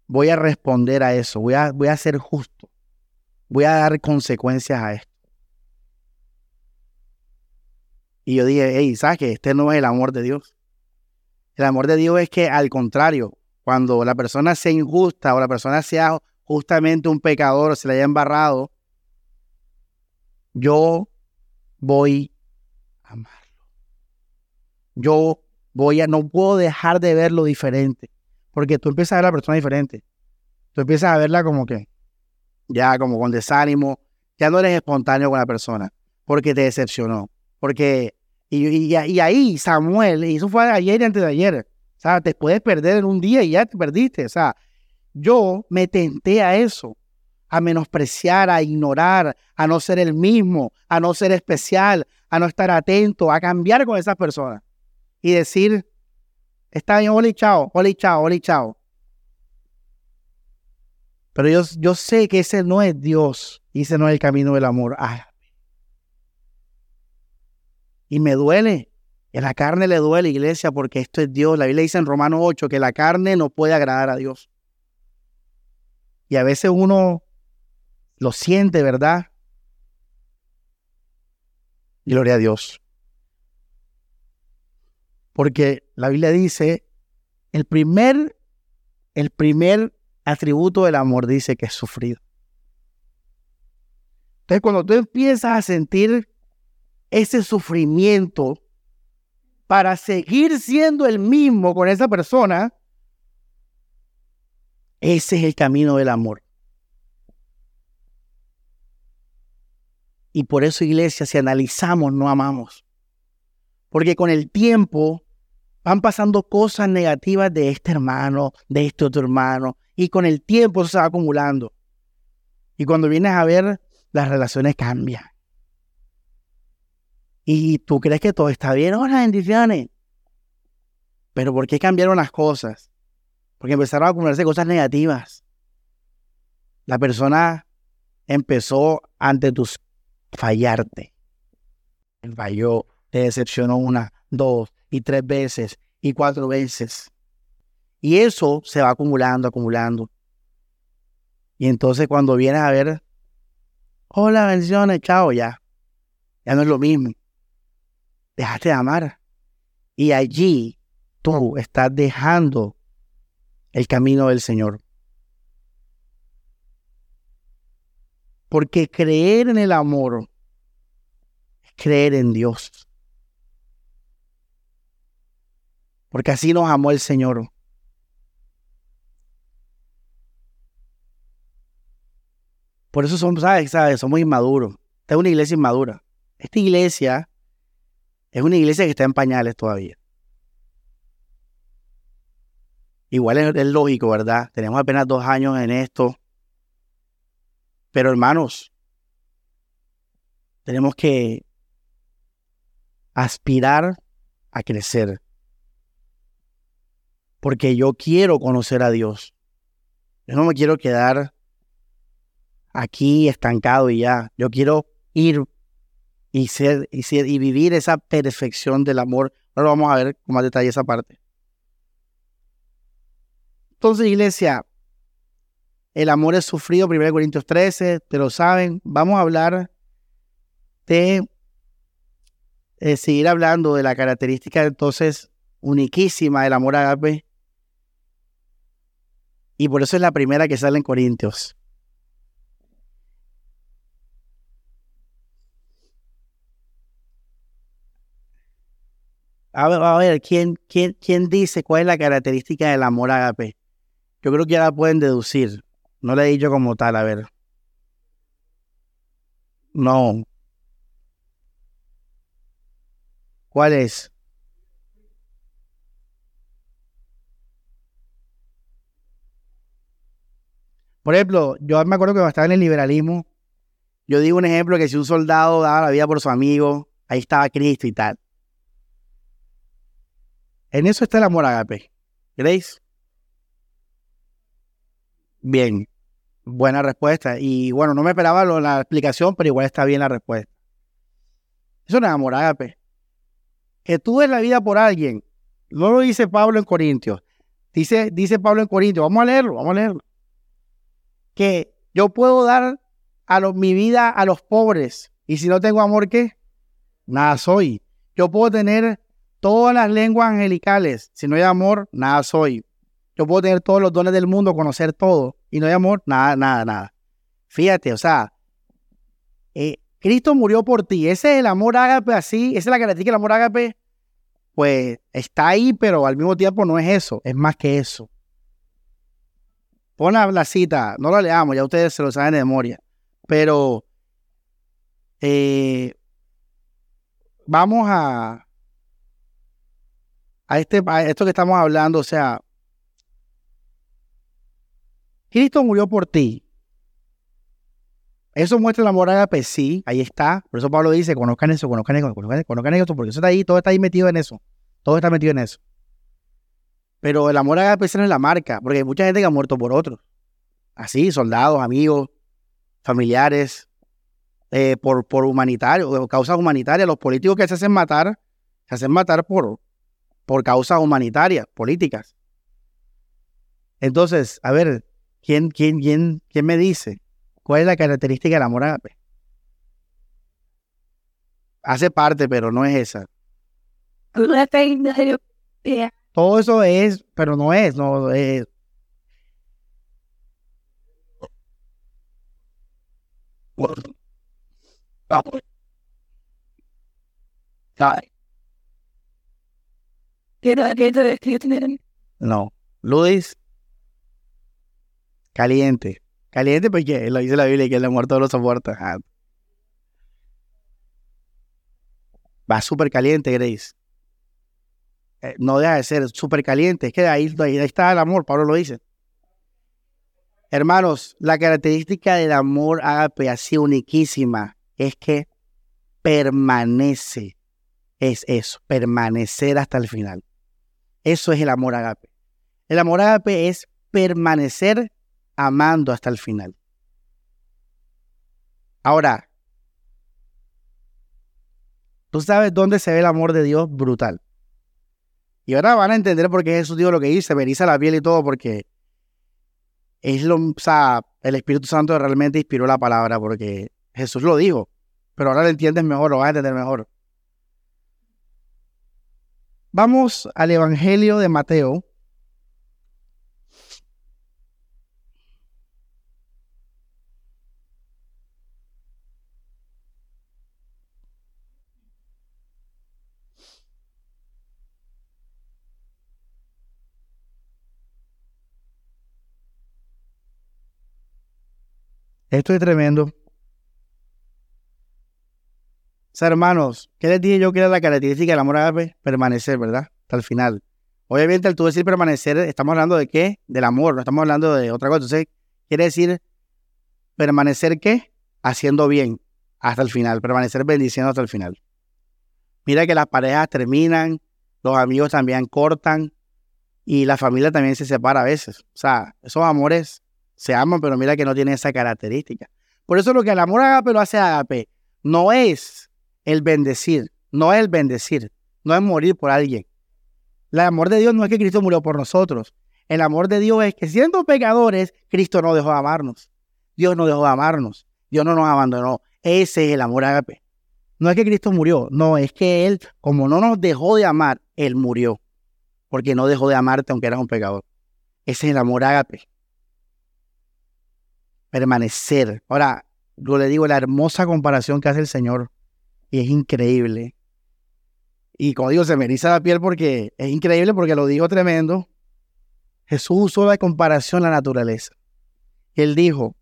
voy a responder a eso, voy a, voy a ser justo, voy a dar consecuencias a esto. Y yo dije, hey, ¿sabes qué? Este no es el amor de Dios. El amor de Dios es que al contrario, cuando la persona sea injusta o la persona sea justamente un pecador o se le haya embarrado, yo voy a amarlo. Yo voy a, no puedo dejar de verlo diferente, porque tú empiezas a ver a la persona diferente. Tú empiezas a verla como que, ya como con desánimo, ya no eres espontáneo con la persona, porque te decepcionó, porque, y, y, y ahí Samuel, y eso fue ayer y antes de ayer, o sea, te puedes perder en un día y ya te perdiste, o sea, yo me tenté a eso, a menospreciar, a ignorar, a no ser el mismo, a no ser especial, a no estar atento, a cambiar con esas personas y decir, está bien, hola chao, hola chao, hola chao. Pero yo, yo sé que ese no es Dios y ese no es el camino del amor. Ah. Y me duele. Y la carne le duele, iglesia, porque esto es Dios. La Biblia dice en Romanos 8 que la carne no puede agradar a Dios. Y a veces uno lo siente, ¿verdad? Gloria a Dios. Porque la Biblia dice, el primer, el primer atributo del amor dice que es sufrido. Entonces, cuando tú empiezas a sentir ese sufrimiento para seguir siendo el mismo con esa persona, ese es el camino del amor. Y por eso, iglesia, si analizamos, no amamos. Porque con el tiempo van pasando cosas negativas de este hermano, de este otro hermano, y con el tiempo eso se va acumulando. Y cuando vienes a ver, las relaciones cambian. Y tú crees que todo está bien, hola, bendiciones. Pero ¿por qué cambiaron las cosas? Porque empezaron a acumularse cosas negativas. La persona empezó ante tus fallarte. Falló, te decepcionó una, dos y tres veces y cuatro veces. Y eso se va acumulando, acumulando. Y entonces cuando vienes a ver, hola, bendiciones, chao, ya. Ya no es lo mismo. Dejaste de amar. Y allí tú estás dejando el camino del Señor. Porque creer en el amor es creer en Dios. Porque así nos amó el Señor. Por eso somos, ¿sabes? ¿sabes? Somos inmaduros. Esta es una iglesia inmadura. Esta iglesia es una iglesia que está en pañales todavía. Igual es, es lógico, ¿verdad? Tenemos apenas dos años en esto. Pero hermanos, tenemos que aspirar a crecer porque yo quiero conocer a Dios. Yo no me quiero quedar aquí estancado y ya. Yo quiero ir y ser y, vivir esa perfección del amor. Ahora vamos a ver con más detalle esa parte. Entonces, iglesia, el amor es sufrido, 1 Corintios 13, pero saben, vamos a hablar de eh, seguir hablando de la característica entonces uniquísima del amor agape y por eso es la primera que sale en Corintios. A ver, a ver ¿quién, quién, quién dice cuál es la característica del amor agape? Yo creo que ya la pueden deducir. No le he dicho como tal, a ver. No. ¿Cuál es? Por ejemplo, yo me acuerdo que cuando estaba en el liberalismo, yo digo un ejemplo que si un soldado daba la vida por su amigo, ahí estaba Cristo y tal. En eso está el amor agape. ¿Creéis? Bien, buena respuesta. Y bueno, no me esperaba la explicación, pero igual está bien la respuesta. Eso no es amor agape. Que tú des la vida por alguien. No lo dice Pablo en Corintios. Dice, dice Pablo en Corintios. Vamos a leerlo, vamos a leerlo que yo puedo dar a mi vida a los pobres. Y si no tengo amor, ¿qué? Nada soy. Yo puedo tener todas las lenguas angelicales. Si no hay amor, nada soy. Yo puedo tener todos los dones del mundo, conocer todo. Y no hay amor, nada, nada, nada. Fíjate, o sea, eh, Cristo murió por ti. Ese es el amor ágape así, esa es la característica del amor ágape. Pues está ahí, pero al mismo tiempo no es eso, es más que eso. Pon la, cita, no la leamos, ya ustedes se lo saben de memoria. Pero eh, vamos a, a, este, esto que estamos hablando, o sea, Cristo murió por ti. Eso muestra el amor ágape, sí, ahí está. Por eso Pablo dice, conozcan eso, conozcan eso, conozcan, eso, porque eso está ahí, todo está ahí metido en eso. Todo está metido en eso. Pero el amor ágape no es la marca, porque hay mucha gente que ha muerto por otros. Así, soldados, amigos, familiares, eh, por, por humanitarios, causas humanitarias. Los políticos que se hacen matar, se hacen matar por, por causas humanitarias, políticas. Entonces, a ver, ¿quién, quién, quién, quién me dice cuál es la característica del amor ágape? Hace parte, pero no es esa. Todo eso es, pero no es, no es. No. Luis. Caliente. Caliente porque lo dice la Biblia que el amor todo lo soporta. Ah. Va súper caliente, Grace. Eh, no deja de ser súper caliente. Es que ahí, ahí, está el amor, Pablo lo dice. Hermanos, la característica del amor ágape así uniquísima es que permanece. Es eso, permanecer hasta el final. Eso es el amor agape. El amor agape es permanecer amando hasta el final. Ahora, tú sabes dónde se ve el amor de Dios brutal. Y ahora van a entender por qué Jesús dijo lo que dice, me la piel y todo, porque es lo, el Espíritu Santo realmente inspiró la palabra, porque Jesús lo dijo, pero ahora lo entiendes mejor, lo vas a entender mejor. Vamos al Evangelio de Mateo. Esto es tremendo. O sea, hermanos, ¿qué les dije yo que era la característica del amor ágape? Permanecer, ¿verdad? Hasta el final. Obviamente, al tú decir permanecer, estamos hablando de qué? Del amor, no estamos hablando de otra cosa. Entonces, quiere decir permanecer qué? Haciendo bien hasta el final, permanecer bendiciendo hasta el final. Mira que las parejas terminan, los amigos también cortan y la familia también se separa a veces. O sea, esos amores se aman, pero mira que no tiene esa característica. Por eso lo que el amor agape lo hace agape no es el bendecir, no es el bendecir, no es morir por alguien. El amor de Dios no es que Cristo murió por nosotros. El amor de Dios es que siendo pecadores, Cristo no dejó de amarnos. Dios no dejó de amarnos. Dios no nos abandonó. Ese es el amor agape. No es que Cristo murió, no, es que Él, como no nos dejó de amar, Él murió. Porque no dejó de amarte aunque eras un pecador. Ese es el amor agape permanecer. Ahora, yo le digo la hermosa comparación que hace el Señor y es increíble. Y como digo, se me eriza la piel porque es increíble porque lo digo tremendo. Jesús usó la comparación a la naturaleza. Él dijo,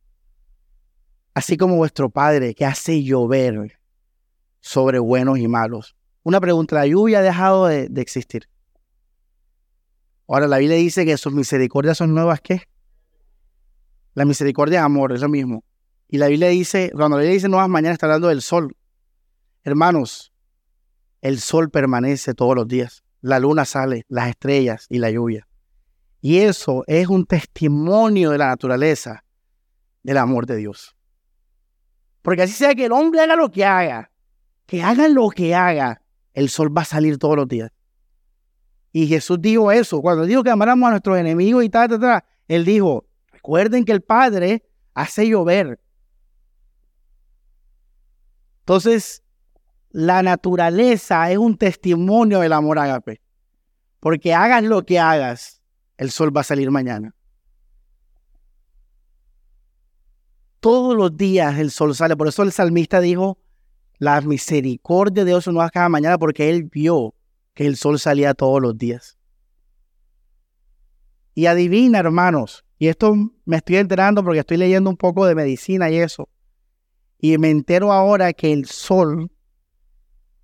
así como vuestro Padre que hace llover sobre buenos y malos. Una pregunta, ¿la lluvia ha dejado de, de existir? Ahora la Biblia dice que sus misericordias son nuevas, ¿qué? La misericordia es amor, es lo mismo. Y la Biblia dice, cuando la Biblia dice nuevas mañanas, está hablando del sol. Hermanos, el sol permanece todos los días. La luna sale, las estrellas y la lluvia. Y eso es un testimonio de la naturaleza del amor de Dios. Porque así sea que el hombre haga lo que haga, que haga lo que haga, el sol va a salir todos los días. Y Jesús dijo eso. Cuando dijo que amáramos a nuestros enemigos y tal, tal, tal, él dijo, Recuerden que el Padre hace llover. Entonces, la naturaleza es un testimonio del amor ágape. Porque hagas lo que hagas, el sol va a salir mañana. Todos los días el sol sale. Por eso el salmista dijo, la misericordia de Dios no cada mañana porque él vio que el sol salía todos los días. Y adivina, hermanos, y esto me estoy enterando porque estoy leyendo un poco de medicina y eso. Y me entero ahora que el sol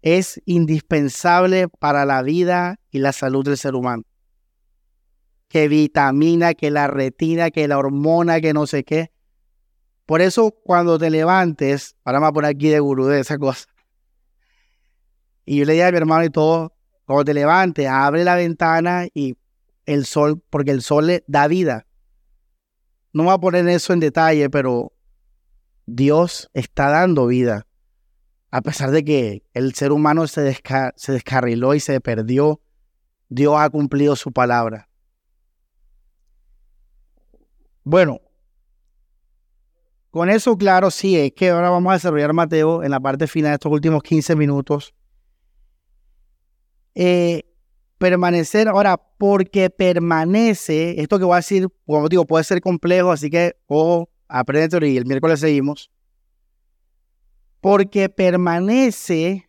es indispensable para la vida y la salud del ser humano. Que vitamina, que la retina, que la hormona, que no sé qué. Por eso cuando te levantes, ahora me voy a poner aquí de gurú de esa cosa. Y yo le dije a mi hermano y todo, cuando te levantes, abre la ventana y el sol, porque el sol le da vida. No voy a poner eso en detalle, pero Dios está dando vida. A pesar de que el ser humano se, descarriló y se perdió, Dios ha cumplido su palabra. Bueno, con eso claro, sí, es que ahora vamos a desarrollar Mateo en la parte final de estos últimos 15 minutos. Eh, permanecer, ahora, porque permanece, esto que voy a decir, como digo, puede ser complejo, así que ojo, aprende y el miércoles seguimos. Porque permanece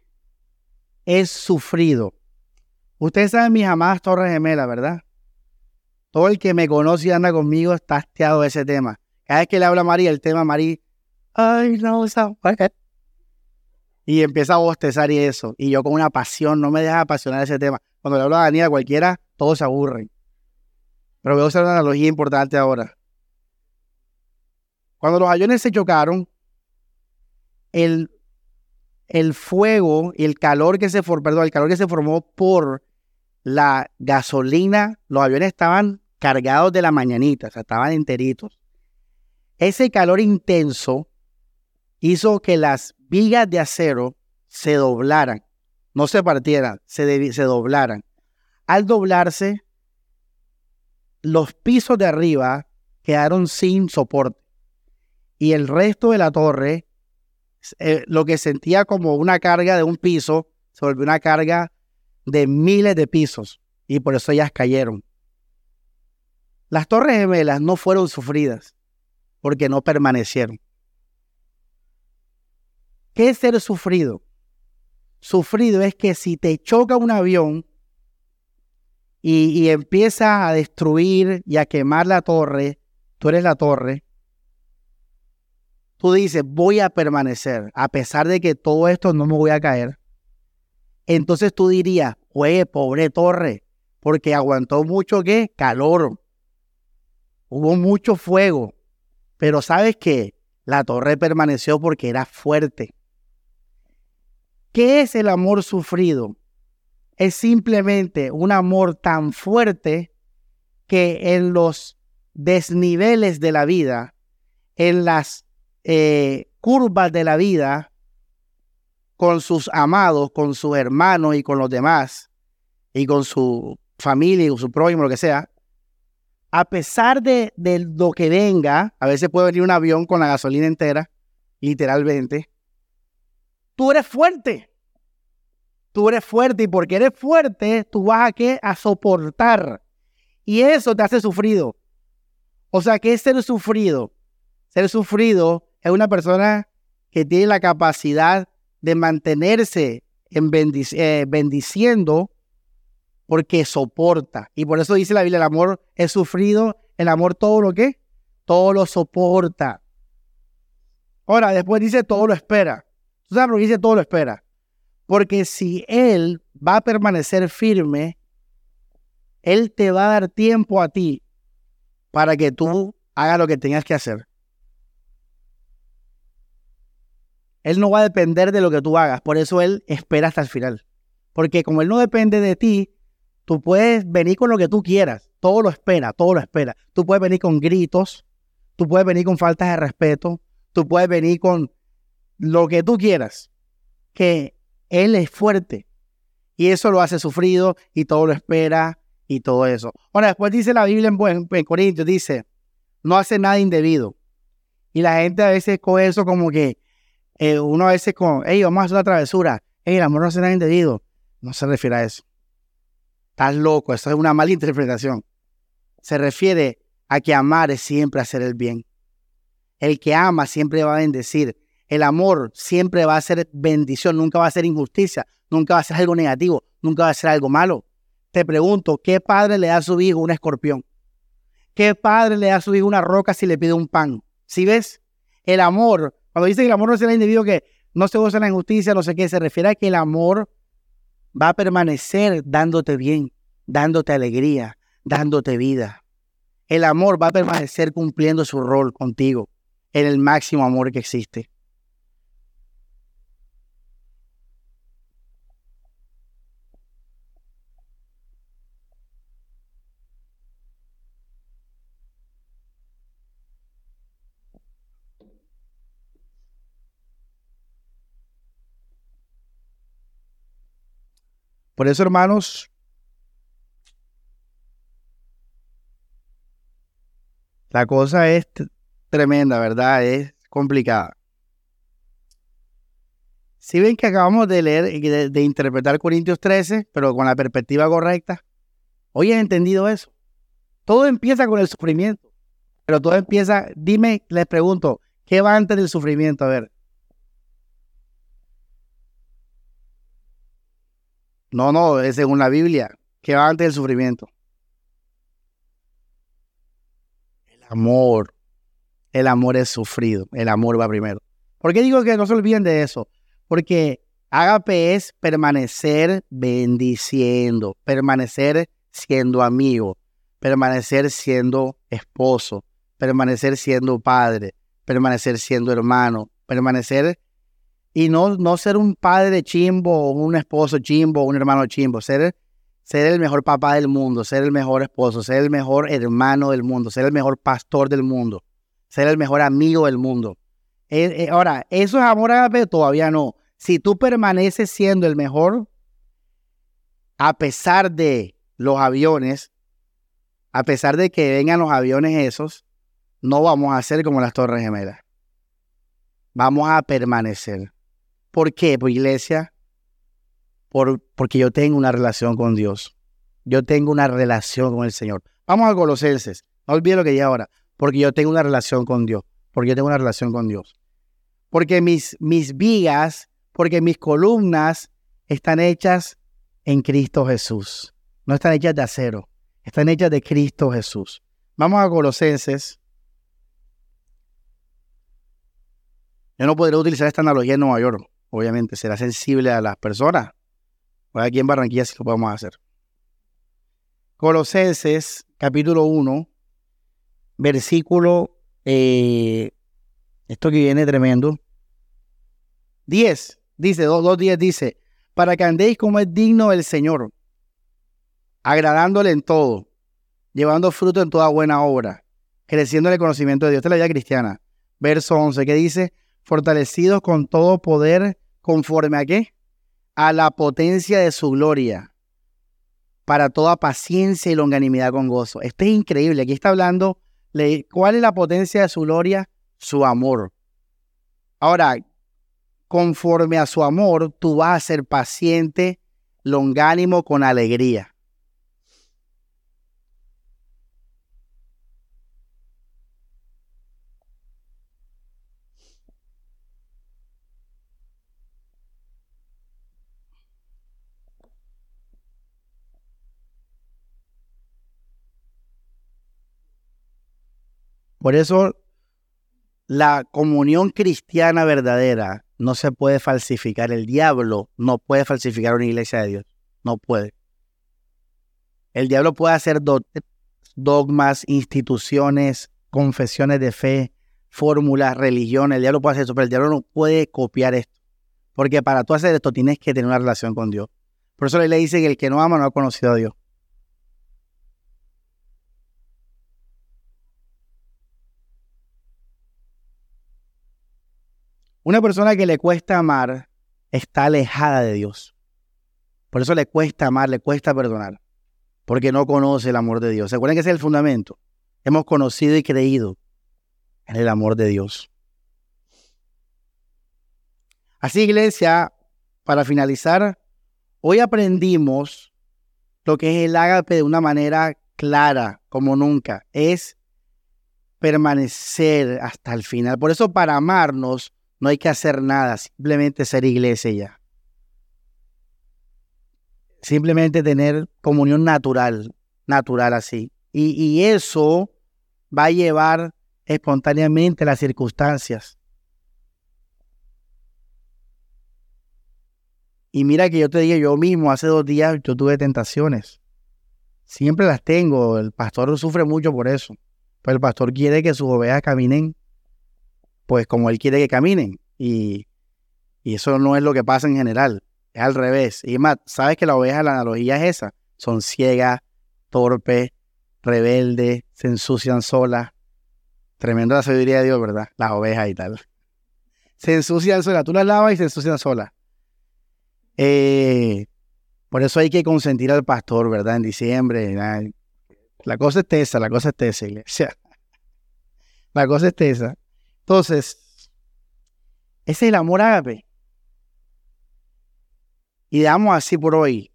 es sufrido. Ustedes saben mis amadas torres gemelas, ¿verdad? Todo el que me conoce y anda conmigo está hastiado de ese tema. Cada vez que le habla a María, el tema María, ay, no, esa Y empieza a bostezar y eso. Y yo con una pasión, no me deja apasionar ese tema. Cuando le hablo a Daniela, cualquiera, todos se aburren. Pero voy a usar una analogía importante ahora. Cuando los aviones se chocaron, el, el fuego y el calor que se formó, perdón, el calor que se formó por la gasolina, los aviones estaban cargados de la mañanita, o sea, estaban enteritos. Ese calor intenso hizo que las vigas de acero se doblaran, no se partieran, se, se doblaran. Al doblarse, los pisos de arriba quedaron sin soporte y el resto de la torre, eh, lo que sentía como una carga de un piso, se volvió una carga de miles de pisos y por eso ellas cayeron. Las torres gemelas no fueron sufridas porque no permanecieron. ¿Qué es ser sufrido? Sufrido es que si te choca un avión y, empieza a destruir y a quemar la torre, tú eres la torre, tú dices, voy a permanecer, a pesar de que todo esto no me voy a caer, entonces tú dirías, oye, pobre torre, porque aguantó mucho qué? Calor. Hubo mucho fuego. Pero sabes que la torre permaneció porque era fuerte. ¿Qué es el amor sufrido? Es simplemente un amor tan fuerte que en los desniveles de la vida, en las eh, curvas de la vida, con sus amados, con sus hermanos y con los demás, y con su familia y con su prójimo, lo que sea, a pesar de, de, lo que venga, a veces puede venir un avión con la gasolina entera, literalmente, tú eres fuerte. Tú eres fuerte y porque eres fuerte, tú vas a qué? A soportar. Y eso te hace sufrido. O sea, ¿qué es ser sufrido? Ser sufrido es una persona que tiene la capacidad de mantenerse en eh, bendiciendo porque soporta. Y por eso dice la Biblia, el amor es sufrido, el amor todo lo que, todo lo soporta. Ahora, después dice todo lo espera. ¿Tú sabes por qué dice todo lo espera? Porque si Él va a permanecer firme, Él te va a dar tiempo a ti para que tú hagas lo que tengas que hacer. Él no va a depender de lo que tú hagas, por eso Él espera hasta el final. Porque como Él no depende de ti, Tú puedes venir con lo que tú quieras, todo lo espera, todo lo espera. Tú puedes venir con gritos, tú puedes venir con faltas de respeto, tú puedes venir con lo que tú quieras, que Él es fuerte y eso lo hace sufrido y todo lo espera y todo eso. Ahora, después dice la Biblia en, Corintios, dice, no hace nada indebido. Y la gente a veces coge eso como que eh, uno a veces con, hey, vamos a hacer una travesura. el amor no será indebido. No se refiere a eso. Estás loco, eso es una mala interpretación. Se refiere a que amar es siempre hacer el bien. El que ama siempre va a bendecir. El amor siempre va a ser bendición, nunca va a ser injusticia, nunca va a ser algo negativo, nunca va a ser algo malo. Te pregunto, ¿qué padre le da a su hijo un escorpión? ¿Qué padre le da a su hijo una roca si le pide un pan? Si ves? El amor, cuando dice que el amor no es el individuo que no se goza en la injusticia, no sé qué, se refiere a que el amor va a permanecer dándote bien, dándote alegría, dándote vida. El amor va a permanecer cumpliendo su rol contigo en el máximo amor que existe. Por eso, hermanos, la cosa es tremenda, ¿verdad? Es complicada. Si ven que acabamos de leer y de, interpretar Corintios 13, pero con la perspectiva correcta, hoy he entendido eso. Todo empieza con el sufrimiento, pero todo empieza, dime, les pregunto, ¿qué va antes del sufrimiento? A ver. No, no, es según la Biblia. ¿Qué va antes del sufrimiento? El amor. El amor es sufrido. El amor va primero. ¿Por qué digo que no se olviden de eso? Porque agape es permanecer bendiciendo, permanecer siendo amigo, permanecer siendo esposo, permanecer siendo padre, permanecer siendo hermano, permanecer y no, no ser un padre chimbo, un esposo chimbo, un hermano chimbo, ser, ser el mejor papá del mundo, ser el mejor esposo, ser el mejor hermano del mundo, ser el mejor pastor del mundo, ser el mejor amigo del mundo. Eh, eh, ahora, ¿eso es amor agape? Todavía no. Si tú permaneces siendo el mejor, a pesar de los aviones, a pesar de que vengan los aviones esos, no vamos a ser como las Torres Gemelas. Vamos a permanecer. ¿Por qué, pues, iglesia? Por, porque yo tengo una relación con Dios. Yo tengo una relación con el Señor. Vamos a Colosenses. No olviden lo que dije ahora. Porque yo tengo una relación con Dios. Porque yo tengo una relación con Dios. Porque mis, mis vigas, porque mis columnas están hechas en Cristo Jesús. No están hechas de acero. Están hechas de Cristo Jesús. Vamos a Colosenses Yo no podré utilizar esta analogía en Nueva York obviamente será sensible a las personas. Pues aquí en Barranquilla sí lo podemos hacer. Colosenses capítulo 1, versículo, eh, esto que viene tremendo, 10, dice, 2, 10 dice, para que andéis como es digno del Señor, agradándole en todo, llevando fruto en toda buena obra, creciendo en el conocimiento de Dios. Esta es la vida cristiana. Verso 11, que dice, fortalecidos con todo poder, conforme a qué? A la potencia de su gloria, para toda paciencia y longanimidad con gozo. Esto es increíble. Aquí está hablando, ¿cuál es la potencia de su gloria? Su amor. Ahora, conforme a su amor, tú vas a ser paciente, longánimo, con alegría. Por eso la comunión cristiana verdadera no se puede falsificar. El diablo no puede falsificar una iglesia de Dios. No puede. El diablo puede hacer dogmas, instituciones, confesiones de fe, fórmulas, religiones. El diablo puede hacer eso, pero el diablo no puede copiar esto. Porque para tú hacer esto tienes que tener una relación con Dios. Por eso le dice que el que no ama no ha conocido a Dios. Una persona que le cuesta amar está alejada de Dios. Por eso le cuesta amar, le cuesta perdonar. Porque no conoce el amor de Dios. ¿Se acuerdan que ese es el fundamento? Hemos conocido y creído en el amor de Dios. Así, iglesia, para finalizar, hoy aprendimos lo que es el ágape de una manera clara, como nunca. Es permanecer hasta el final. Por eso para amarnos no hay que hacer nada, simplemente ser iglesia ya. Simplemente tener comunión natural, natural así. Y, y eso va a llevar espontáneamente las circunstancias. Y mira que yo te dije, yo mismo hace dos días yo tuve tentaciones. Siempre las tengo. El pastor sufre mucho por eso. Pues el pastor quiere que sus ovejas caminen, pues como él quiere que caminen. Y, y eso no es lo que pasa en general. Es al revés. Y más, ¿sabes que la oveja, la analogía es esa? Son ciegas, torpes, rebeldes, se ensucian solas. Tremenda la sabiduría de Dios, ¿verdad? Las ovejas y tal. Se ensucian solas. Tú las lavas y se ensucian solas. Eh, por eso hay que consentir al pastor, ¿verdad? En diciembre. La cosa es tesa, la cosa es tesa, iglesia. La cosa es tesa. Entonces, ese es el amor ágape. Y damos así por hoy.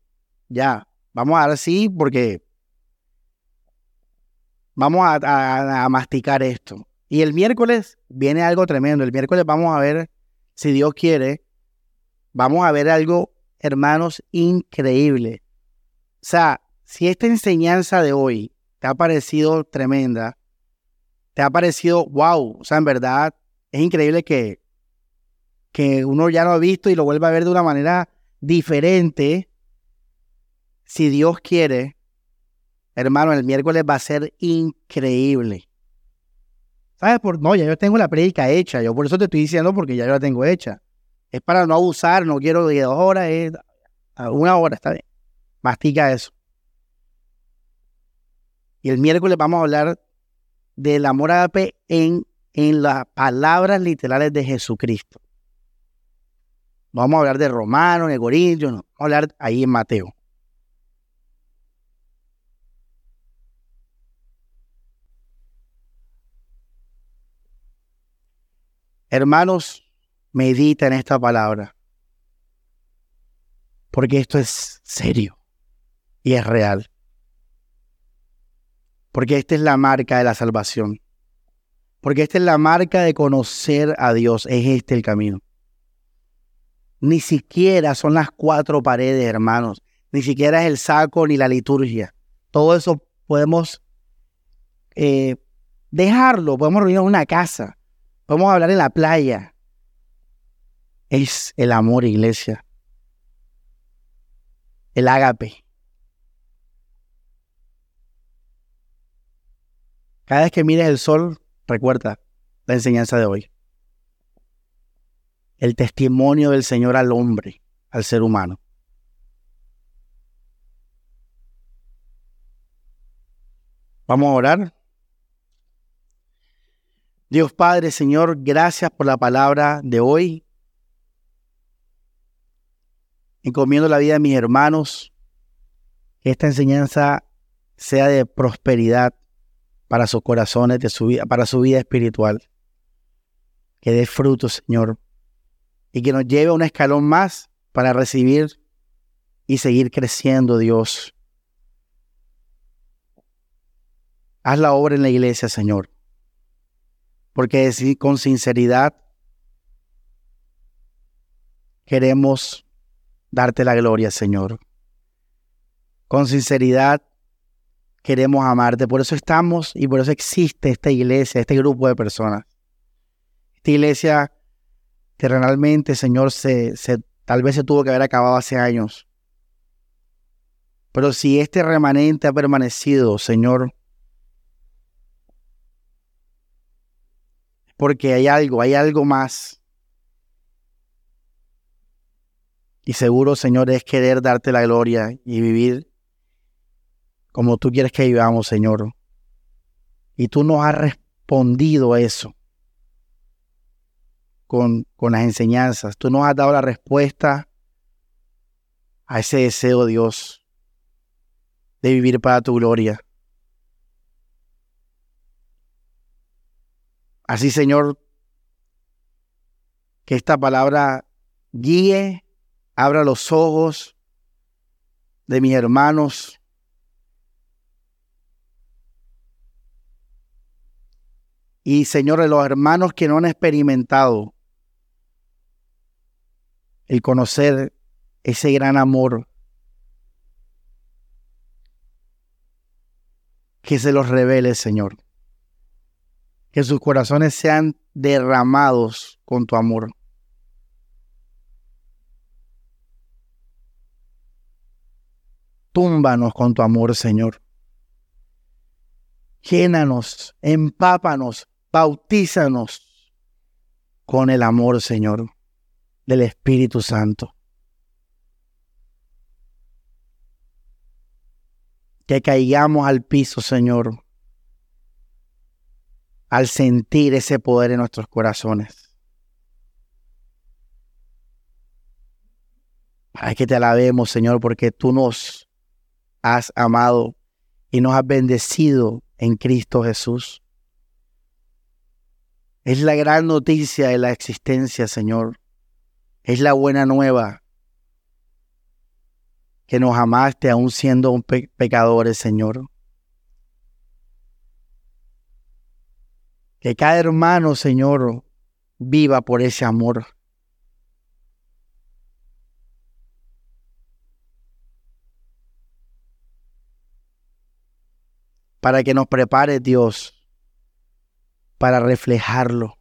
Ya, vamos a dar así porque vamos a, masticar esto. Y el miércoles viene algo tremendo. El miércoles vamos a ver, si Dios quiere, vamos a ver algo, hermanos, increíble. O sea, si esta enseñanza de hoy te ha parecido tremenda, te ha parecido wow, o sea, en verdad es increíble que, que uno ya lo ha visto y lo vuelva a ver de una manera diferente. Si Dios quiere, hermano, el miércoles va a ser increíble. ¿Sabes? Por, no, ya yo tengo la prédica hecha. Yo por eso te estoy diciendo porque ya yo la tengo hecha. Es para no abusar, no quiero dos horas, una hora, está bien. Mastica eso. Y el miércoles vamos a hablar del amor ágape en, en las palabras literales de Jesucristo. Vamos a hablar de Romano, de Corintios, no. Vamos a hablar ahí en Mateo. Hermanos, medita en esta palabra. Porque esto es serio y es real. Porque esta es la marca de la salvación. Porque esta es la marca de conocer a Dios. Es este el camino. Ni siquiera son las cuatro paredes, hermanos. Ni siquiera es el saco ni la liturgia. Todo eso podemos eh, dejarlo. Podemos reunir en una casa. Podemos hablar en la playa. Es el amor, iglesia. El ágape. Cada vez que mires el sol, recuerda la enseñanza de hoy. El testimonio del Señor al hombre, al ser humano. Vamos a orar. Dios Padre, Señor, gracias por la palabra de hoy. Encomiendo la vida de mis hermanos. Que esta enseñanza sea de prosperidad, para sus corazones, de su vida, para su vida espiritual. Que dé fruto, Señor, y que nos lleve a un escalón más para recibir y seguir creciendo, Dios. Haz la obra en la iglesia, Señor, porque con sinceridad queremos darte la gloria, Señor. Con sinceridad queremos amarte. Por eso estamos y por eso existe esta iglesia, este grupo de personas. Esta iglesia terrenalmente, Señor, se, tal vez se tuvo que haber acabado hace años. Pero si este remanente ha permanecido, Señor, porque hay algo, hay algo más. Y seguro, Señor, es querer darte la gloria y vivir como tú quieres que vivamos, Señor. Y tú nos has respondido a eso con, con las enseñanzas. Tú nos has dado la respuesta a ese deseo, Dios, de vivir para tu gloria. Así, Señor, que esta palabra guíe abra los ojos de mis hermanos. Y Señor, de los hermanos que no han experimentado el conocer ese gran amor, que se los revele, Señor. Que sus corazones sean derramados con tu amor. Túmbanos con tu amor, Señor. Llénanos, empápanos, bautízanos con el amor, Señor, del Espíritu Santo. Que caigamos al piso, Señor, al sentir ese poder en nuestros corazones. Para que te alabemos, Señor, porque tú nos has amado y nos has bendecido en Cristo Jesús. Es la gran noticia de la existencia, Señor. Es la buena nueva que nos amaste aún siendo pecadores, Señor. Que cada hermano, Señor, viva por ese amor. para que nos prepare Dios para reflejarlo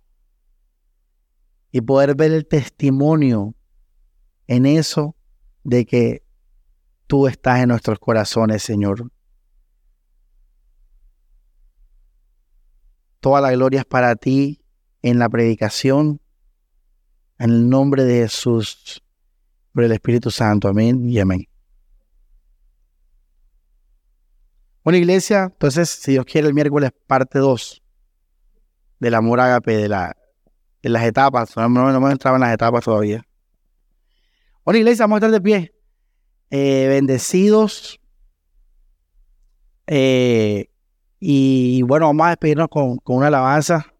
y poder ver el testimonio en eso de que tú estás en nuestros corazones, Señor. Toda la gloria es para ti en la predicación, en el nombre de Jesús, por el Espíritu Santo. Amén y amén. Una iglesia, entonces, si Dios quiere, el miércoles parte 2 del amor ágape, de, la, de las etapas. No, no, hemos entrado en las etapas todavía. Una iglesia, vamos a estar de pie. Eh, bendecidos. Eh, y bueno, vamos a despedirnos con, con una alabanza.